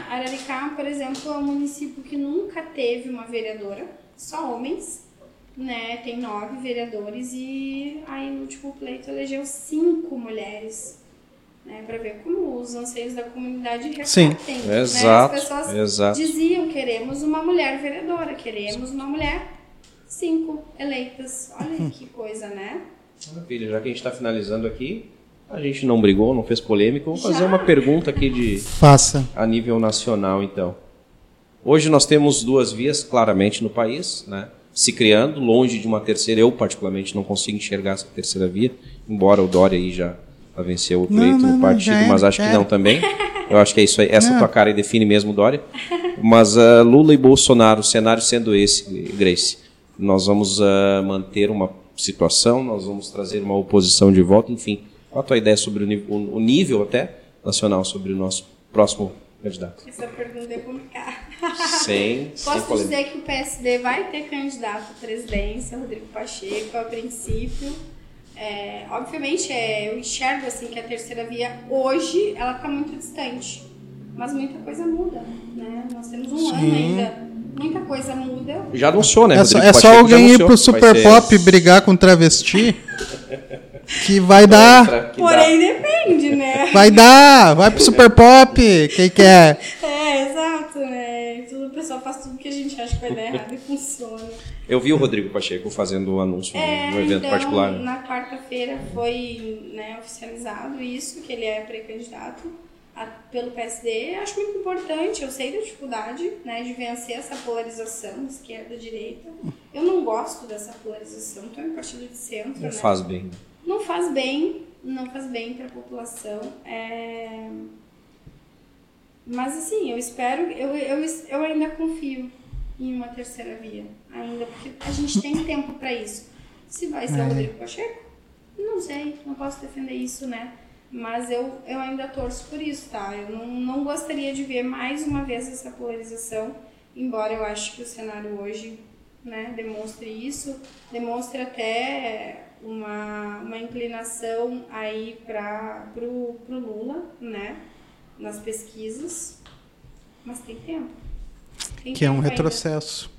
Araricá, por exemplo, é um município que nunca teve uma vereadora, só homens, né? Tem nove vereadores e aí no último pleito elegeu cinco mulheres. Né, para ver como os anseios da comunidade refletem. Sim. né? Exato, As pessoas exato. diziam queremos uma mulher vereadora, queremos uma mulher cinco eleitas. Olha que coisa, né? Maravilha, já que a gente está finalizando aqui, a gente não brigou, não fez polêmica, vou fazer Já? uma pergunta aqui de Faça. a nível nacional, então. Hoje nós temos duas vias claramente no país, né? Se criando, longe de uma terceira. Eu, particularmente, não consigo enxergar essa terceira via, embora o Dória aí já a vencer o pleito não, no partido, é, mas acho que é. não também. Eu acho que é isso aí. Essa Não. tua cara aí define mesmo, Dória. Mas ah, Lula e Bolsonaro, o cenário sendo esse, Grace, nós vamos ah, manter uma situação, nós vamos trazer uma oposição de volta, enfim. Qual a tua ideia sobre o, ni- o- nível até nacional sobre o nosso próximo candidato? Essa pergunta é complicada. Sem, sem Posso polêmica. dizer que o PSD vai ter candidato à presidência, Rodrigo Pacheco, a princípio. É, obviamente, é, eu enxergo assim que a terceira via hoje ela está muito distante, mas muita coisa muda, né? Nós temos um ano Sim. ainda, muita coisa muda. Já anunciou, né? É só, é só alguém ir pro Super ser- Pop brigar com travesti <laughs> que vai dar. Que dá. Porém, depende, né? <laughs> Vai dar, vai pro Super Pop, quem quer. É, exato, né? O pessoal faz tudo que a gente acha que vai dar errado e funciona. Eu vi o Rodrigo Pacheco fazendo o anúncio É, no evento então, particular. né? na quarta-feira foi né, oficializado isso, que ele é pré-candidato pelo PSD. Acho muito importante, eu sei da dificuldade né, de vencer essa polarização esquerda-direita. Eu não gosto dessa polarização, estou em partido de centro. Não né? faz bem. Não faz bem, não faz bem para a população. É... Mas assim, eu espero, eu, eu, eu ainda confio em uma terceira via, ainda porque a gente tem tempo para isso. Se vai ser o Rodrigo Pacheco, não sei, não posso defender isso, né? Mas eu, eu ainda torço por isso, tá? Eu não, não gostaria de ver mais uma vez essa polarização, embora eu acho que o cenário hoje né, demonstre isso, demonstre até uma, uma inclinação aí para pro, pro Lula, né, nas pesquisas, mas tem tempo. Tem Que é um tempo retrocesso.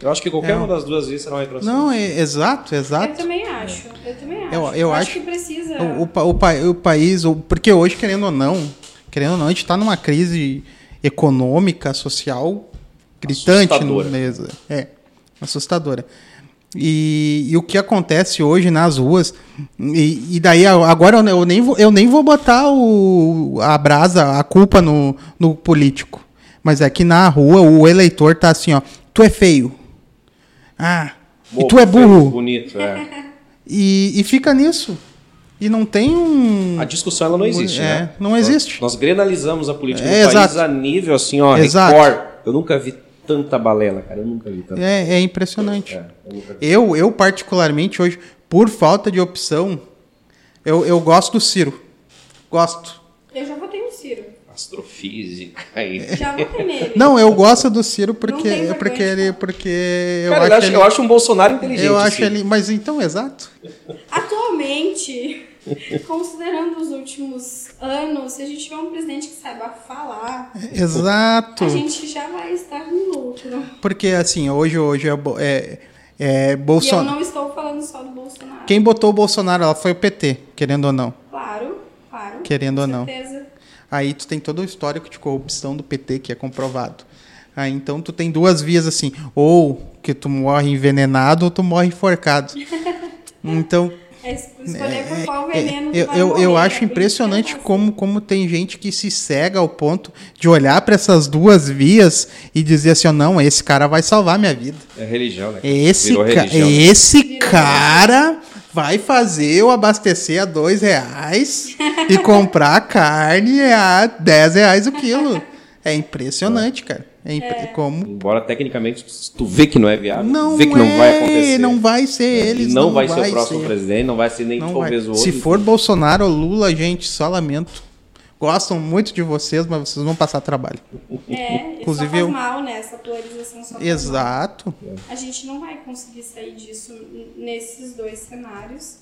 Eu acho que qualquer É. uma das duas vezes será um retrocesso. Não, é, exato, Eu exato. também acho, eu também acho. Eu- eu acho- que precisa... O, o, pa- o, pa- o país, o- porque hoje, querendo ou não, querendo ou não, a gente está numa crise econômica, social gritante no Assustadora. mesa. É, assustadora. E, e o que acontece hoje nas ruas, e, e daí agora eu, eu nem vou, eu nem vou botar o, a brasa, a culpa no, no político. Mas é que na rua o eleitor tá assim, ó, tu é feio. Ah, e Boa, tu é burro. Bonito, é. <laughs> E, e fica nisso. E não tem um. A discussão ela não existe, É, né? não existe. Nós, nós grenalizamos a política É, do país exato. a nível assim, ó, Exato. Record. Eu nunca vi tanta balela, cara. Eu nunca vi tanta. É, é impressionante. É, eu. Eu, eu, particularmente, hoje, por falta de opção, eu, eu gosto do Ciro. Gosto. Eu já votei no Ciro, Astrofísica aí. já votei nele. Não, eu gosto do Ciro porque, porque ele. Porque eu Cara, eu, acho, acho, ele, eu acho um Bolsonaro inteligente. eu acho assim. ele. Mas então, exato. Atualmente, <laughs> considerando os últimos anos, se a gente tiver um presidente que saiba falar, Exato. a gente já vai estar no lucro. Porque assim, hoje, hoje é, bo- é, é E eu Bolsonaro. não estou falando só do Bolsonaro. Quem botou o Bolsonaro ela foi o PT, querendo ou não. Claro, claro. Querendo com ou não. certeza. Aí tu tem todo o histórico de corrupção do PT que é comprovado. Aí então tu tem duas vias assim, ou que tu morre envenenado ou tu morre enforcado. <laughs> Então, É es- escolher por qual é, veneno tu eu, eu, morrer, eu né? acho que impressionante como, como tem gente que se cega ao ponto de olhar para essas duas vias e dizer assim, ó, não, esse cara vai salvar minha vida. É religião, né? Esse, Virou ca- religião. esse Virou cara vai fazer eu abastecer a dois reais e <laughs> comprar carne a 10 reais o quilo. É impressionante, cara. É impre- como Embora tecnicamente tu vê que não é viável, não vê que não vai é, acontecer. não vai ser E eles, não, vai, ser o próximo ser. presidente, não vai ser nem Não talvez vai. o outro. Se for Bolsonaro ou Lula, gente, só lamento. Gostam muito de vocês, mas vocês vão passar trabalho. É, Inclusive, Inclusive, só faz eu- mal, né? Essa polarização só faz mal. Exato. A gente não vai conseguir sair disso nesses dois cenários.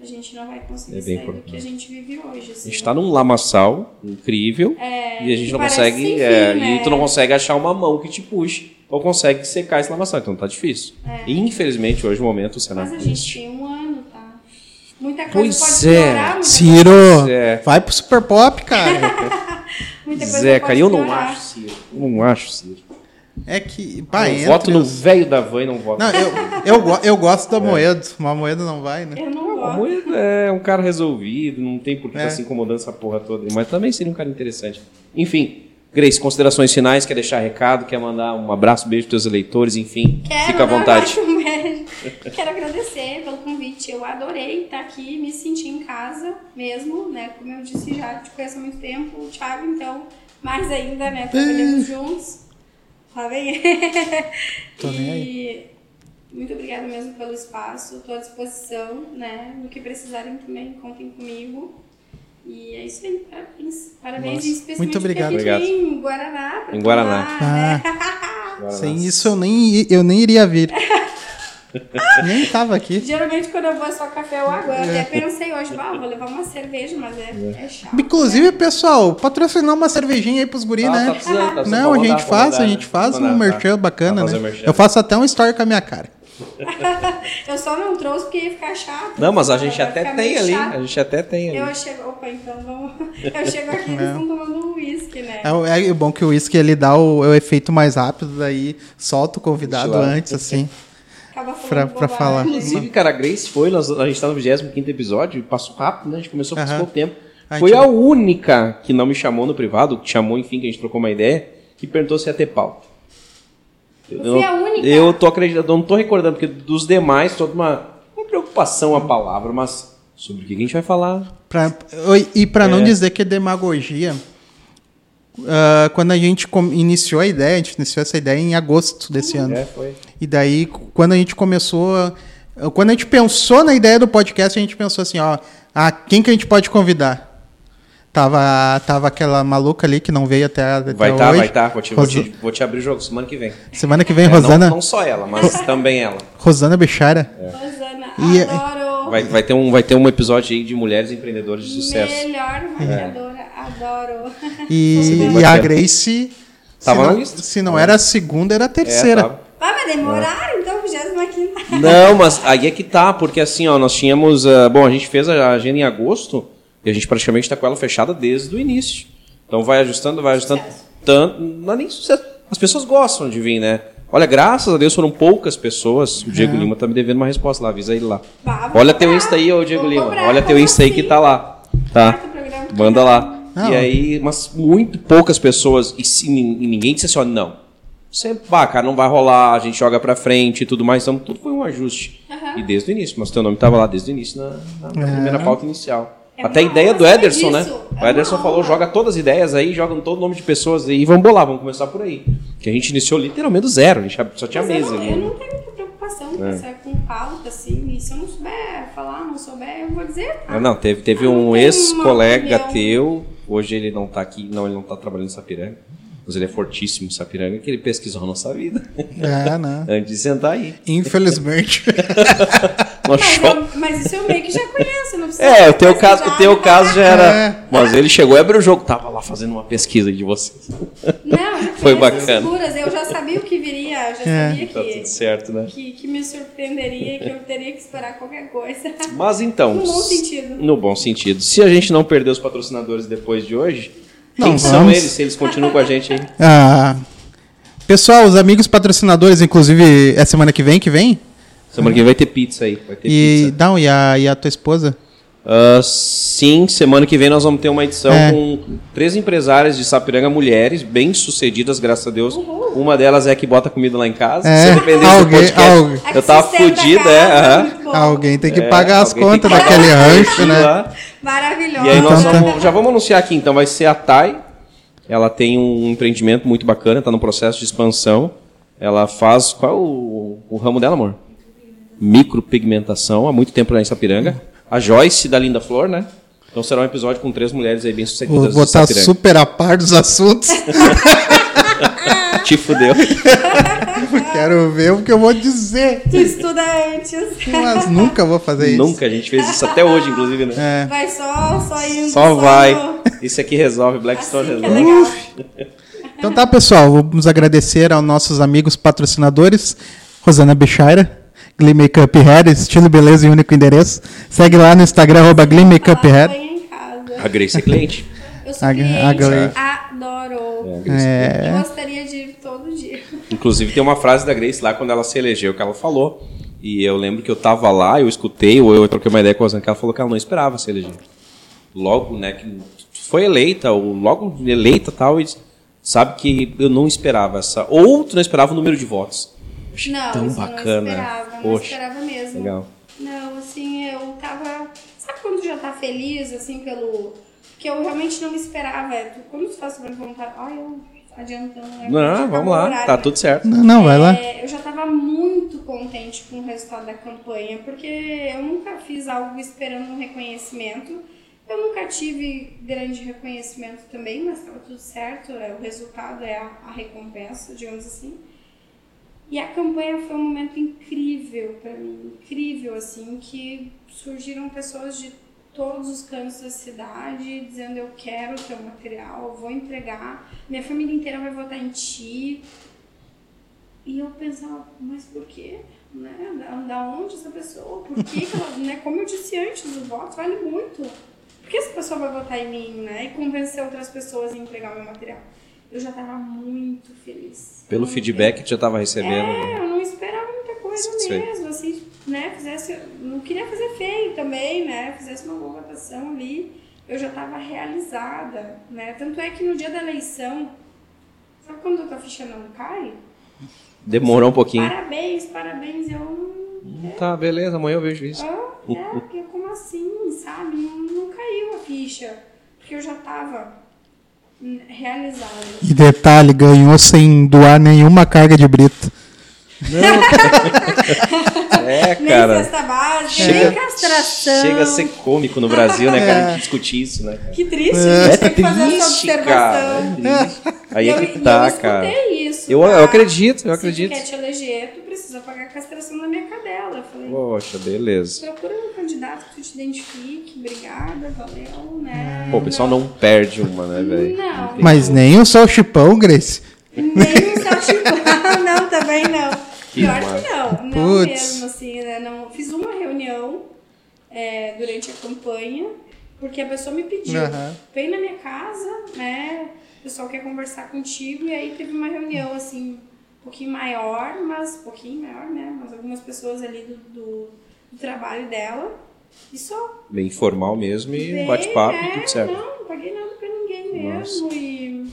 A gente não vai conseguir É sair do importante. que a gente vive hoje. A Assim. gente está num lamaçal incrível É, e a gente não consegue. é, fim, né? E tu não consegue achar uma mão que te puxe ou consegue secar esse lamaçal. Então tá difícil. E, infelizmente, hoje o momento o cenário Mas a é gente tem um? Muita coisa Pois pode é. piorar, Ciro, Pois é. vai pro Super Pop, cara. coisa, <laughs> muita coisa Zeca, eu não piorar. acho, Ciro. Eu não acho, Ciro. É que. Pá, eu entre voto no os- velho da van e não voto. Não, eu, eu, eu gosto da Moedo. Uma Moedo não vai, né? Eu não gosto. Moedo é um cara resolvido, não tem por que É. estar se incomodando essa porra toda. Mas também seria um cara interessante. Enfim, Grace, considerações finais, quer deixar recado, quer mandar um abraço, beijo pros teus eleitores, enfim, Quero fica à vontade. um beijo. Quero agradecer pelo convite. Eu adorei estar aqui, me senti em casa mesmo, né? Como eu disse, já te conheço há muito tempo. O Thiago, então, mais ainda, né? Trabalhamos juntos. Tá bem? Tô <laughs> e muito obrigada mesmo pelo espaço. Estou à disposição, né? No que precisarem também, contem comigo. E é isso aí, parabéns. Parabéns, Nossa. especialmente Muito obrigado. porque a gente Obrigado. em Guaraná. Em Guaraná. tomar, né? <laughs> Sem isso eu nem, eu nem iria vir. <laughs> nem tava aqui. Geralmente quando eu vou é só café ou água. Eu até pensei hoje, eu vou levar uma cerveja, mas é, é chato. Inclusive, pessoal, patrocinar uma cervejinha aí pros guri, Ah, né? tá precisando, tá precisando. Não, a gente dar, faz, a gente faz vamos um dar, merchan tá. bacana, né? merchan. Eu faço até um story com a minha cara. <laughs> Eu só não trouxe porque ia ficar chato. Não, mas a gente até tem ali. chato. A gente até tem ali. Eu chego, opa, então vamos. <laughs> Eu chego aqui e eles estão tomando um uísque, né? É, o- é bom que o uísque ele dá o, o efeito mais rápido, daí solta o convidado antes, assim. Acaba falando pra- pra falar. Inclusive, cara, a Grace foi, nós, a gente tá no 25 episódio, passou rápido, né? A gente começou com pouco tempo. A Foi gente- a única que não me chamou no privado, que chamou, enfim, que a gente trocou uma ideia, que perguntou se ia ter pauta. Eu, Eu fui a única? Eu tô acreditando, eu não tô recordando, porque dos demais, toda uma, uma preocupação a palavra, mas sobre o que a gente vai falar? Pra, e para não É. dizer que é demagogia, ah, quando a gente iniciou a ideia, a gente iniciou essa ideia em agosto desse ano. É, foi. E daí, quando a gente começou. a- Quando a gente pensou na ideia do podcast, a gente pensou assim, ó, ah, quem que a gente pode convidar? Tava, tava aquela maluca ali que não veio até, até Vai hoje. estar, vai estar. Vou, te, vou, Rosa- vou te abrir o jogo semana que vem. Semana que vem, É, Rosana, Não, não só ela, mas também ela. Rosana Bechara. Rosana, E- adoro. Vai, vai, ter um, vai ter um episódio aí de mulheres empreendedoras de sucesso. Melhor maquiadora, adoro. E, e a. Grace, Tava se, não, lista. se não era a segunda, era a terceira. É, tá. Vai, mas demoraram, então, 25 Não, mas aí é que tá, porque assim, ó, nós tínhamos. ah, bom, a gente fez a agenda em agosto e a gente praticamente tá com ela fechada desde o início. Então vai ajustando, vai ajustando. Tanto, não é nem sucesso. As pessoas gostam de vir, né? Olha, graças a Deus foram poucas pessoas. O Diego Lima tá me devendo uma resposta lá, avisa ele lá. Bah, Olha teu. Insta aí, ô Diego Lima. cobrar, Olha teu Insta aí que assim? tá lá. Tá? Manda lá. E aí, mas muito poucas pessoas, e, se- e ninguém disse assim, ó, não. Você, pá, cara, não vai rolar, a gente joga pra frente e tudo mais, então tudo foi um ajuste. Aham. E desde o início, mas teu nome tava lá desde o início na, na- primeira pauta inicial. É Até a ideia do Ederson, né? É O Ederson falou, joga todas as ideias aí, joga todo o nome de pessoas aí, e vamos bolar, vamos começar por aí. Que a gente iniciou literalmente do zero, a gente só tinha Mas eu mesa não, ali. eu não tenho muita preocupação com, essa, com pauta, assim. E se eu não souber falar, não souber, eu vou dizer. Tá? Não, teve, teve um ex-colega teu, hoje ele não tá aqui, não, ele não tá trabalhando em Sapiranga, mas ele é fortíssimo em Sapiranga, que ele pesquisou a nossa vida É, né? <laughs> antes de sentar aí. Infelizmente. <laughs> Mas, eu- mas isso eu meio que já conheço, É, o teu caso, o teu caso já era. É. Mas ele chegou e abriu o jogo, tava lá fazendo uma pesquisa de vocês. Não, eu <laughs> já Foi bacana. figuras, eu já sabia o que viria, eu já É. sabia Tá que, tudo certo, né? que, que me surpreenderia, que eu teria que esperar qualquer coisa. Mas então. No bom sentido. No bom sentido. Se a gente não perder os patrocinadores depois de hoje, Não quem são vamos. eles? Se eles continuam com a gente aí? <laughs> Ah, pessoal, os amigos patrocinadores, inclusive, é semana que vem que vem? Semana que vem vai ter pizza aí. Vai ter E, pizza. não, e, a, e a tua esposa? Ah, sim, semana que vem nós vamos ter uma edição É. com três empresárias de Sapiranga, mulheres, bem sucedidas, graças a Deus. Uma delas é a que bota comida lá em casa. É, Se dependesse do alguém- podcast, alguém. Eu tava sustenta a fudido, casa, é. muito bom. Alguém tem que É, pagar as contas daquele o rancho, né? lá. Maravilhosa. E aí nós Então tá. vamos, já vamos anunciar aqui, então vai ser a Thay. Ela tem um empreendimento muito bacana, está no processo de expansão. Ela faz. Qual é o, o ramo dela, amor? Micropigmentação, há muito tempo lá em Sapiranga. A Joyce da Linda Flor, né? Então será um episódio com três mulheres aí bem Vou sucedidas. de botar super a par dos assuntos. <laughs> Te fudeu. <laughs> Quero ver o que eu vou dizer. Tu estuda antes. Mas nunca vou fazer isso. Nunca, a gente fez isso até hoje, inclusive, né? É. Vai só, só indo. Só vai. no- Isso aqui resolve, Blackstone Assim é resolve. legal. Então tá, pessoal. Vamos agradecer aos nossos amigos patrocinadores. Rosana Bichaira, Glee Makeup Hair, estilo beleza e único endereço. Segue lá no Instagram, arroba Glee Makeup Hair. A Grace é cliente. Eu sou A- cliente, a adoro. É. Eu gostaria de ir todo dia. Inclusive tem uma frase da Grace lá quando ela se elegeu que ela falou. E eu lembro que eu tava lá, eu escutei, ou eu troquei uma ideia com a Rosana, que ela falou que ela não esperava se eleger. Logo, né, que foi eleita, ou logo eleita tal, e sabe que eu não esperava essa. Ou tu não esperava o número de votos. Poxa, Não, tão bacana. não esperava, não Poxa, esperava mesmo. legal. Não, assim, eu tava. Sabe quando já tá feliz, assim, pelo. Que eu realmente não me esperava. É, tu- Quando tu faz sobre vontade. Ai, eu adiantando, né? Não, vamos lá, horário, tá tudo certo. Não, não, vai lá. É, eu já estava muito contente com o resultado da campanha, porque eu nunca fiz algo esperando um reconhecimento. Eu nunca tive grande reconhecimento também, mas estava tudo certo. é, O resultado é a, a recompensa, digamos assim. E a campanha foi um momento incrível para mim, incrível assim, que surgiram pessoas de todos os cantos da cidade dizendo eu quero o teu material, eu vou entregar, minha família inteira vai votar em ti. E eu pensava, mas por quê? Né? Da, da onde essa pessoa? Por que, que ela, né? Como eu disse antes, o voto vale muito. Por que essa pessoa vai votar em mim, né? E convencer outras pessoas a entregar meu material? Eu já estava muito feliz. Pelo feedback que já tava recebendo. é, eu não esperava muita coisa mesmo, assim, né, fizesse, não queria fazer feio também, né, fizesse uma boa votação ali, eu já estava realizada, né, tanto é que no dia da eleição, sabe quando a tua ficha não cai? Demorou um pouquinho. Parabéns, parabéns, eu não... Tá, beleza, amanhã eu vejo isso. Ah, é, <laughs> porque como assim, sabe, não, não caiu a ficha, porque eu já estava realizada. E detalhe, ganhou sem doar nenhuma carga de brita. <laughs> É, Nem cara. cesta básica, Chega- nem castração. Chega a ser cômico no Brasil, né, cara? A gente discutir isso, né? cara? Que triste, É, a gente tá tem que fazer essa triste, observação. cara. É triste. Aí E é eu, que tá, eu escutei cara. isso. Eu, tá? eu acredito, eu Se acredito. tu quer te eleger, tu precisa pagar a castração da minha Eu falei, Poxa, beleza. procura um candidato que tu te identifique, obrigada, valeu, né? Pô, o pessoal não perde uma, né, velho? Não. Mas nem o seu chipão, Grace. Nem um salchipão, <laughs> não, também não. Que Pior que não, não Putz. mesmo, assim, né? Não, fiz uma reunião é, durante a campanha, porque a pessoa me pediu, Aham. vem na minha casa, né? O pessoal quer conversar contigo, e aí teve uma reunião, assim, pouquinho maior, mas, um pouquinho maior, né? Mas algumas pessoas ali do, do, do trabalho dela, e só. Bem informal mesmo e bate-papo e é, tudo certo. Não, não paguei nada pra ninguém mesmo, e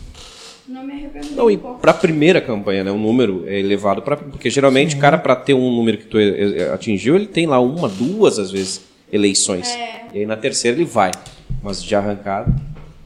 não me arrependo Não, nem e um pouco. para a primeira campanha, né, um número é elevado para porque geralmente o cara para ter um número que tu eh, eh, atingiu, ele tem lá uma, duas às vezes eleições. É. E aí na terceira ele vai. Mas de arrancada,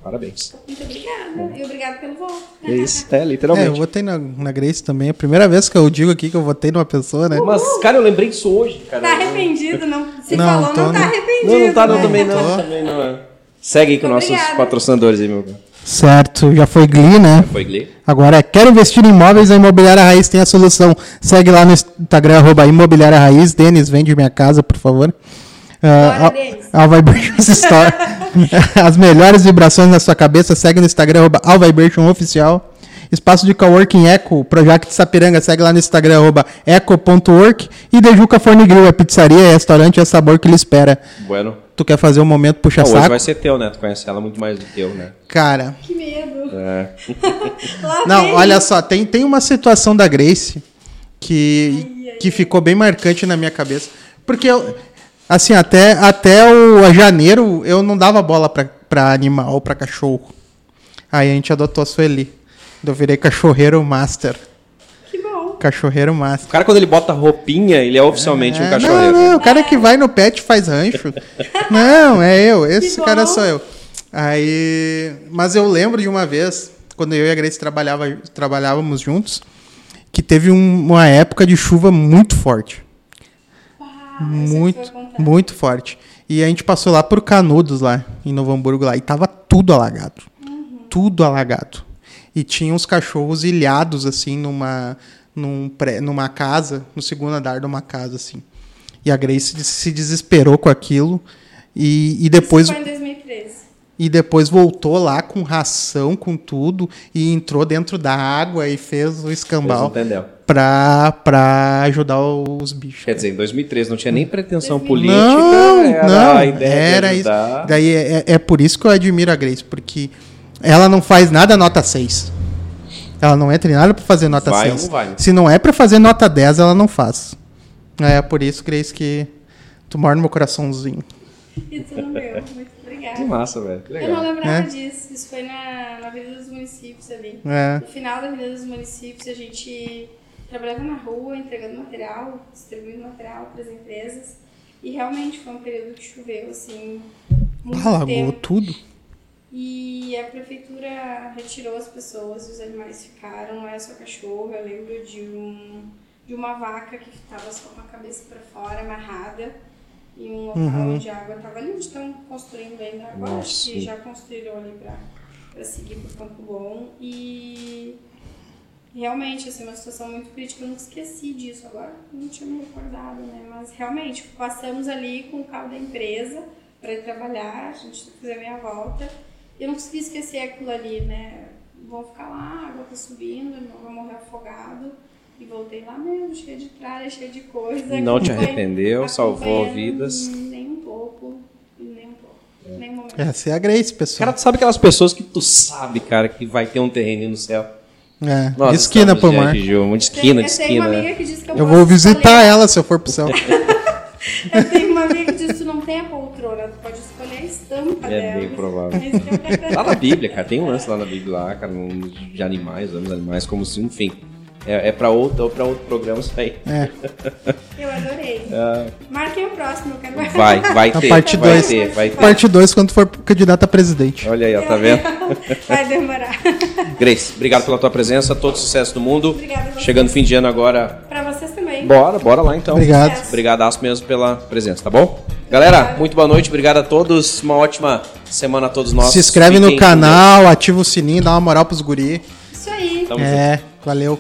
parabéns. Muito obrigada. E obrigado pelo voto. É isso, é, É, eu literalmente. votei na, na Grace também. É a primeira vez que eu digo aqui que eu votei numa pessoa, né? Mas, cara, eu lembrei disso hoje, cara. Tá arrependido, não? Se Não, falou, não tá arrependido. Não, não tá não, né? também não, Tô. também não. é. Segue aí com nossos Obrigada. patrocinadores aí, meu cara. Certo, já foi Glee, né? Foi Glee? Agora, quer investir em imóveis? A Imobiliária Raiz tem a solução. Segue lá no Instagram, arroba Imobiliária Raiz. Denis, vende minha casa, por favor. Bora, Uh, Vibrations Store. As melhores vibrações na sua cabeça. Segue no Instagram, arroba All Vibration Oficial. Espaço de Coworking Eco, Projac de Sapiranga. Segue lá no Instagram, arroba eco.work. E Dejuca Forne Grill, é pizzaria, é restaurante, é sabor que lhe espera. Bueno. Tu quer fazer um momento puxa hoje saco? vai ser teu, né? Tu conhece ela muito mais do que eu, né? Cara, Que medo. É. <laughs> Não, vem. olha só, tem, tem uma situação da Grace que, que ficou bem marcante na minha cabeça. Porque, eu, assim, até, até o a janeiro eu não dava bola pra, pra animal, pra cachorro. Aí a gente adotou a Sueli. Eu virei cachorreiro master. Que bom. Cachorreiro master. O cara, quando ele bota roupinha, ele é oficialmente um É, cachorreiro. Não, não, o cara que vai no pet faz rancho. <laughs> não, é eu, esse Que cara bom. sou eu. Aí, mas eu lembro de uma vez, quando eu e a Grace trabalhava, trabalhávamos juntos, que teve um- uma época de chuva muito forte. Ah, muito, muito forte. E a gente passou lá por Canudos, lá, em Novo Hamburgo, lá, e tava tudo alagado. Tudo alagado. E tinha uns cachorros ilhados, assim, numa, num pré, numa casa, no segundo andar de uma casa, assim. E a Grace se desesperou com aquilo. E, e depois Isso foi em 2013. e depois voltou lá com ração, com tudo, e entrou dentro da água e fez o escambau entendeu? Pra, pra ajudar os bichos. Quer dizer, em 2013 não tinha nem pretensão 2000. política. Não, era não, a ideia era de isso. Daí é, é- é por isso que eu admiro a Grace, porque ela não faz nada nota 6. Ela não entra em nada pra fazer nota Vai ou 6. não vai? Se não é pra fazer nota 10, ela não faz. É por isso, Grace, que tu mora no meu coraçãozinho. E tudo meu. Muito obrigada. Que massa, velho. Que Eu não legal. lembrava É. disso. Isso foi na, na Avenida dos Municípios ali. É. No final da Avenida dos Municípios, a gente trabalhava na rua, entregando material, distribuindo material para as empresas. E realmente foi um período que choveu, assim, muito tempo. tudo. E a prefeitura retirou as pessoas, os animais ficaram, não é só cachorro. Eu lembro de, um, de uma vaca que estava só com a cabeça para fora, amarrada, em um local Uhum. onde a água estava ali, onde estão construindo ainda agora, acho Nossa. que já construíram ali para seguir para Campo Bom. E realmente, assim, uma situação muito crítica, eu nunca esqueci disso, agora não tinha me recordado, né? Mas realmente, passamos ali com o carro da empresa para ir trabalhar, a gente fazer a meia volta. E eu não consegui esquecer aquilo ali, né? Vão ficar lá, a água tá subindo, não vou morrer afogado. E voltei lá mesmo, cheio de tralha, cheio de coisa. Não te arrependeu, salvou vidas. Nem um pouco, nem um pouco, nem um momento. Essa é a Grace, pessoal. Cara, tu sabe aquelas pessoas que tu sabe, cara, que vai ter um terreno no céu? É, de esquina pro mar. De uma de esquina, eu uma esquina. amiga né? que diz que eu, Eu vou visitar escolher- ela se eu for pro céu. <laughs> <laughs> Eu tenho uma amiga que diz que tu não tem a poltrona, tu pode escolher a estampa É dela. bem provável. É eu <laughs> quero Lá na Bíblia, cara, tem um lance lá na Bíblia, lá, cara, um de animais, os animais, como se, enfim. É, é pra, outro, pra outro programa isso aí. É. <laughs> Eu adorei. Marquem o próximo, eu quero. Vai, vai A ter, parte vai dois. ter, vai ter. Parte 2, quando for candidato a presidente. Olha aí, ó, tá vendo? <laughs> Vai demorar. <laughs> Grace, obrigado pela tua presença, todo sucesso do mundo. Obrigada. Chegando fim de ano agora, Pra vocês também. bora, bora lá então. Obrigado. Obrigadaço mesmo pela presença, tá bom? Galera, muito boa noite, obrigado a todos, uma ótima semana a todos nós. Se inscreve Fiquem no canal, ativa o sininho, dá uma moral pros guri. Isso aí. Tamo junto. É, valeu.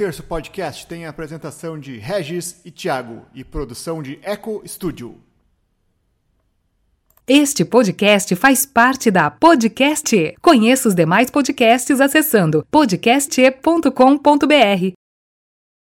Terço Podcast tem a apresentação de Regis e Thiago e produção de Eco Studio. Este podcast faz parte da Podcast. E. Conheça os demais podcasts acessando podcast.com.br.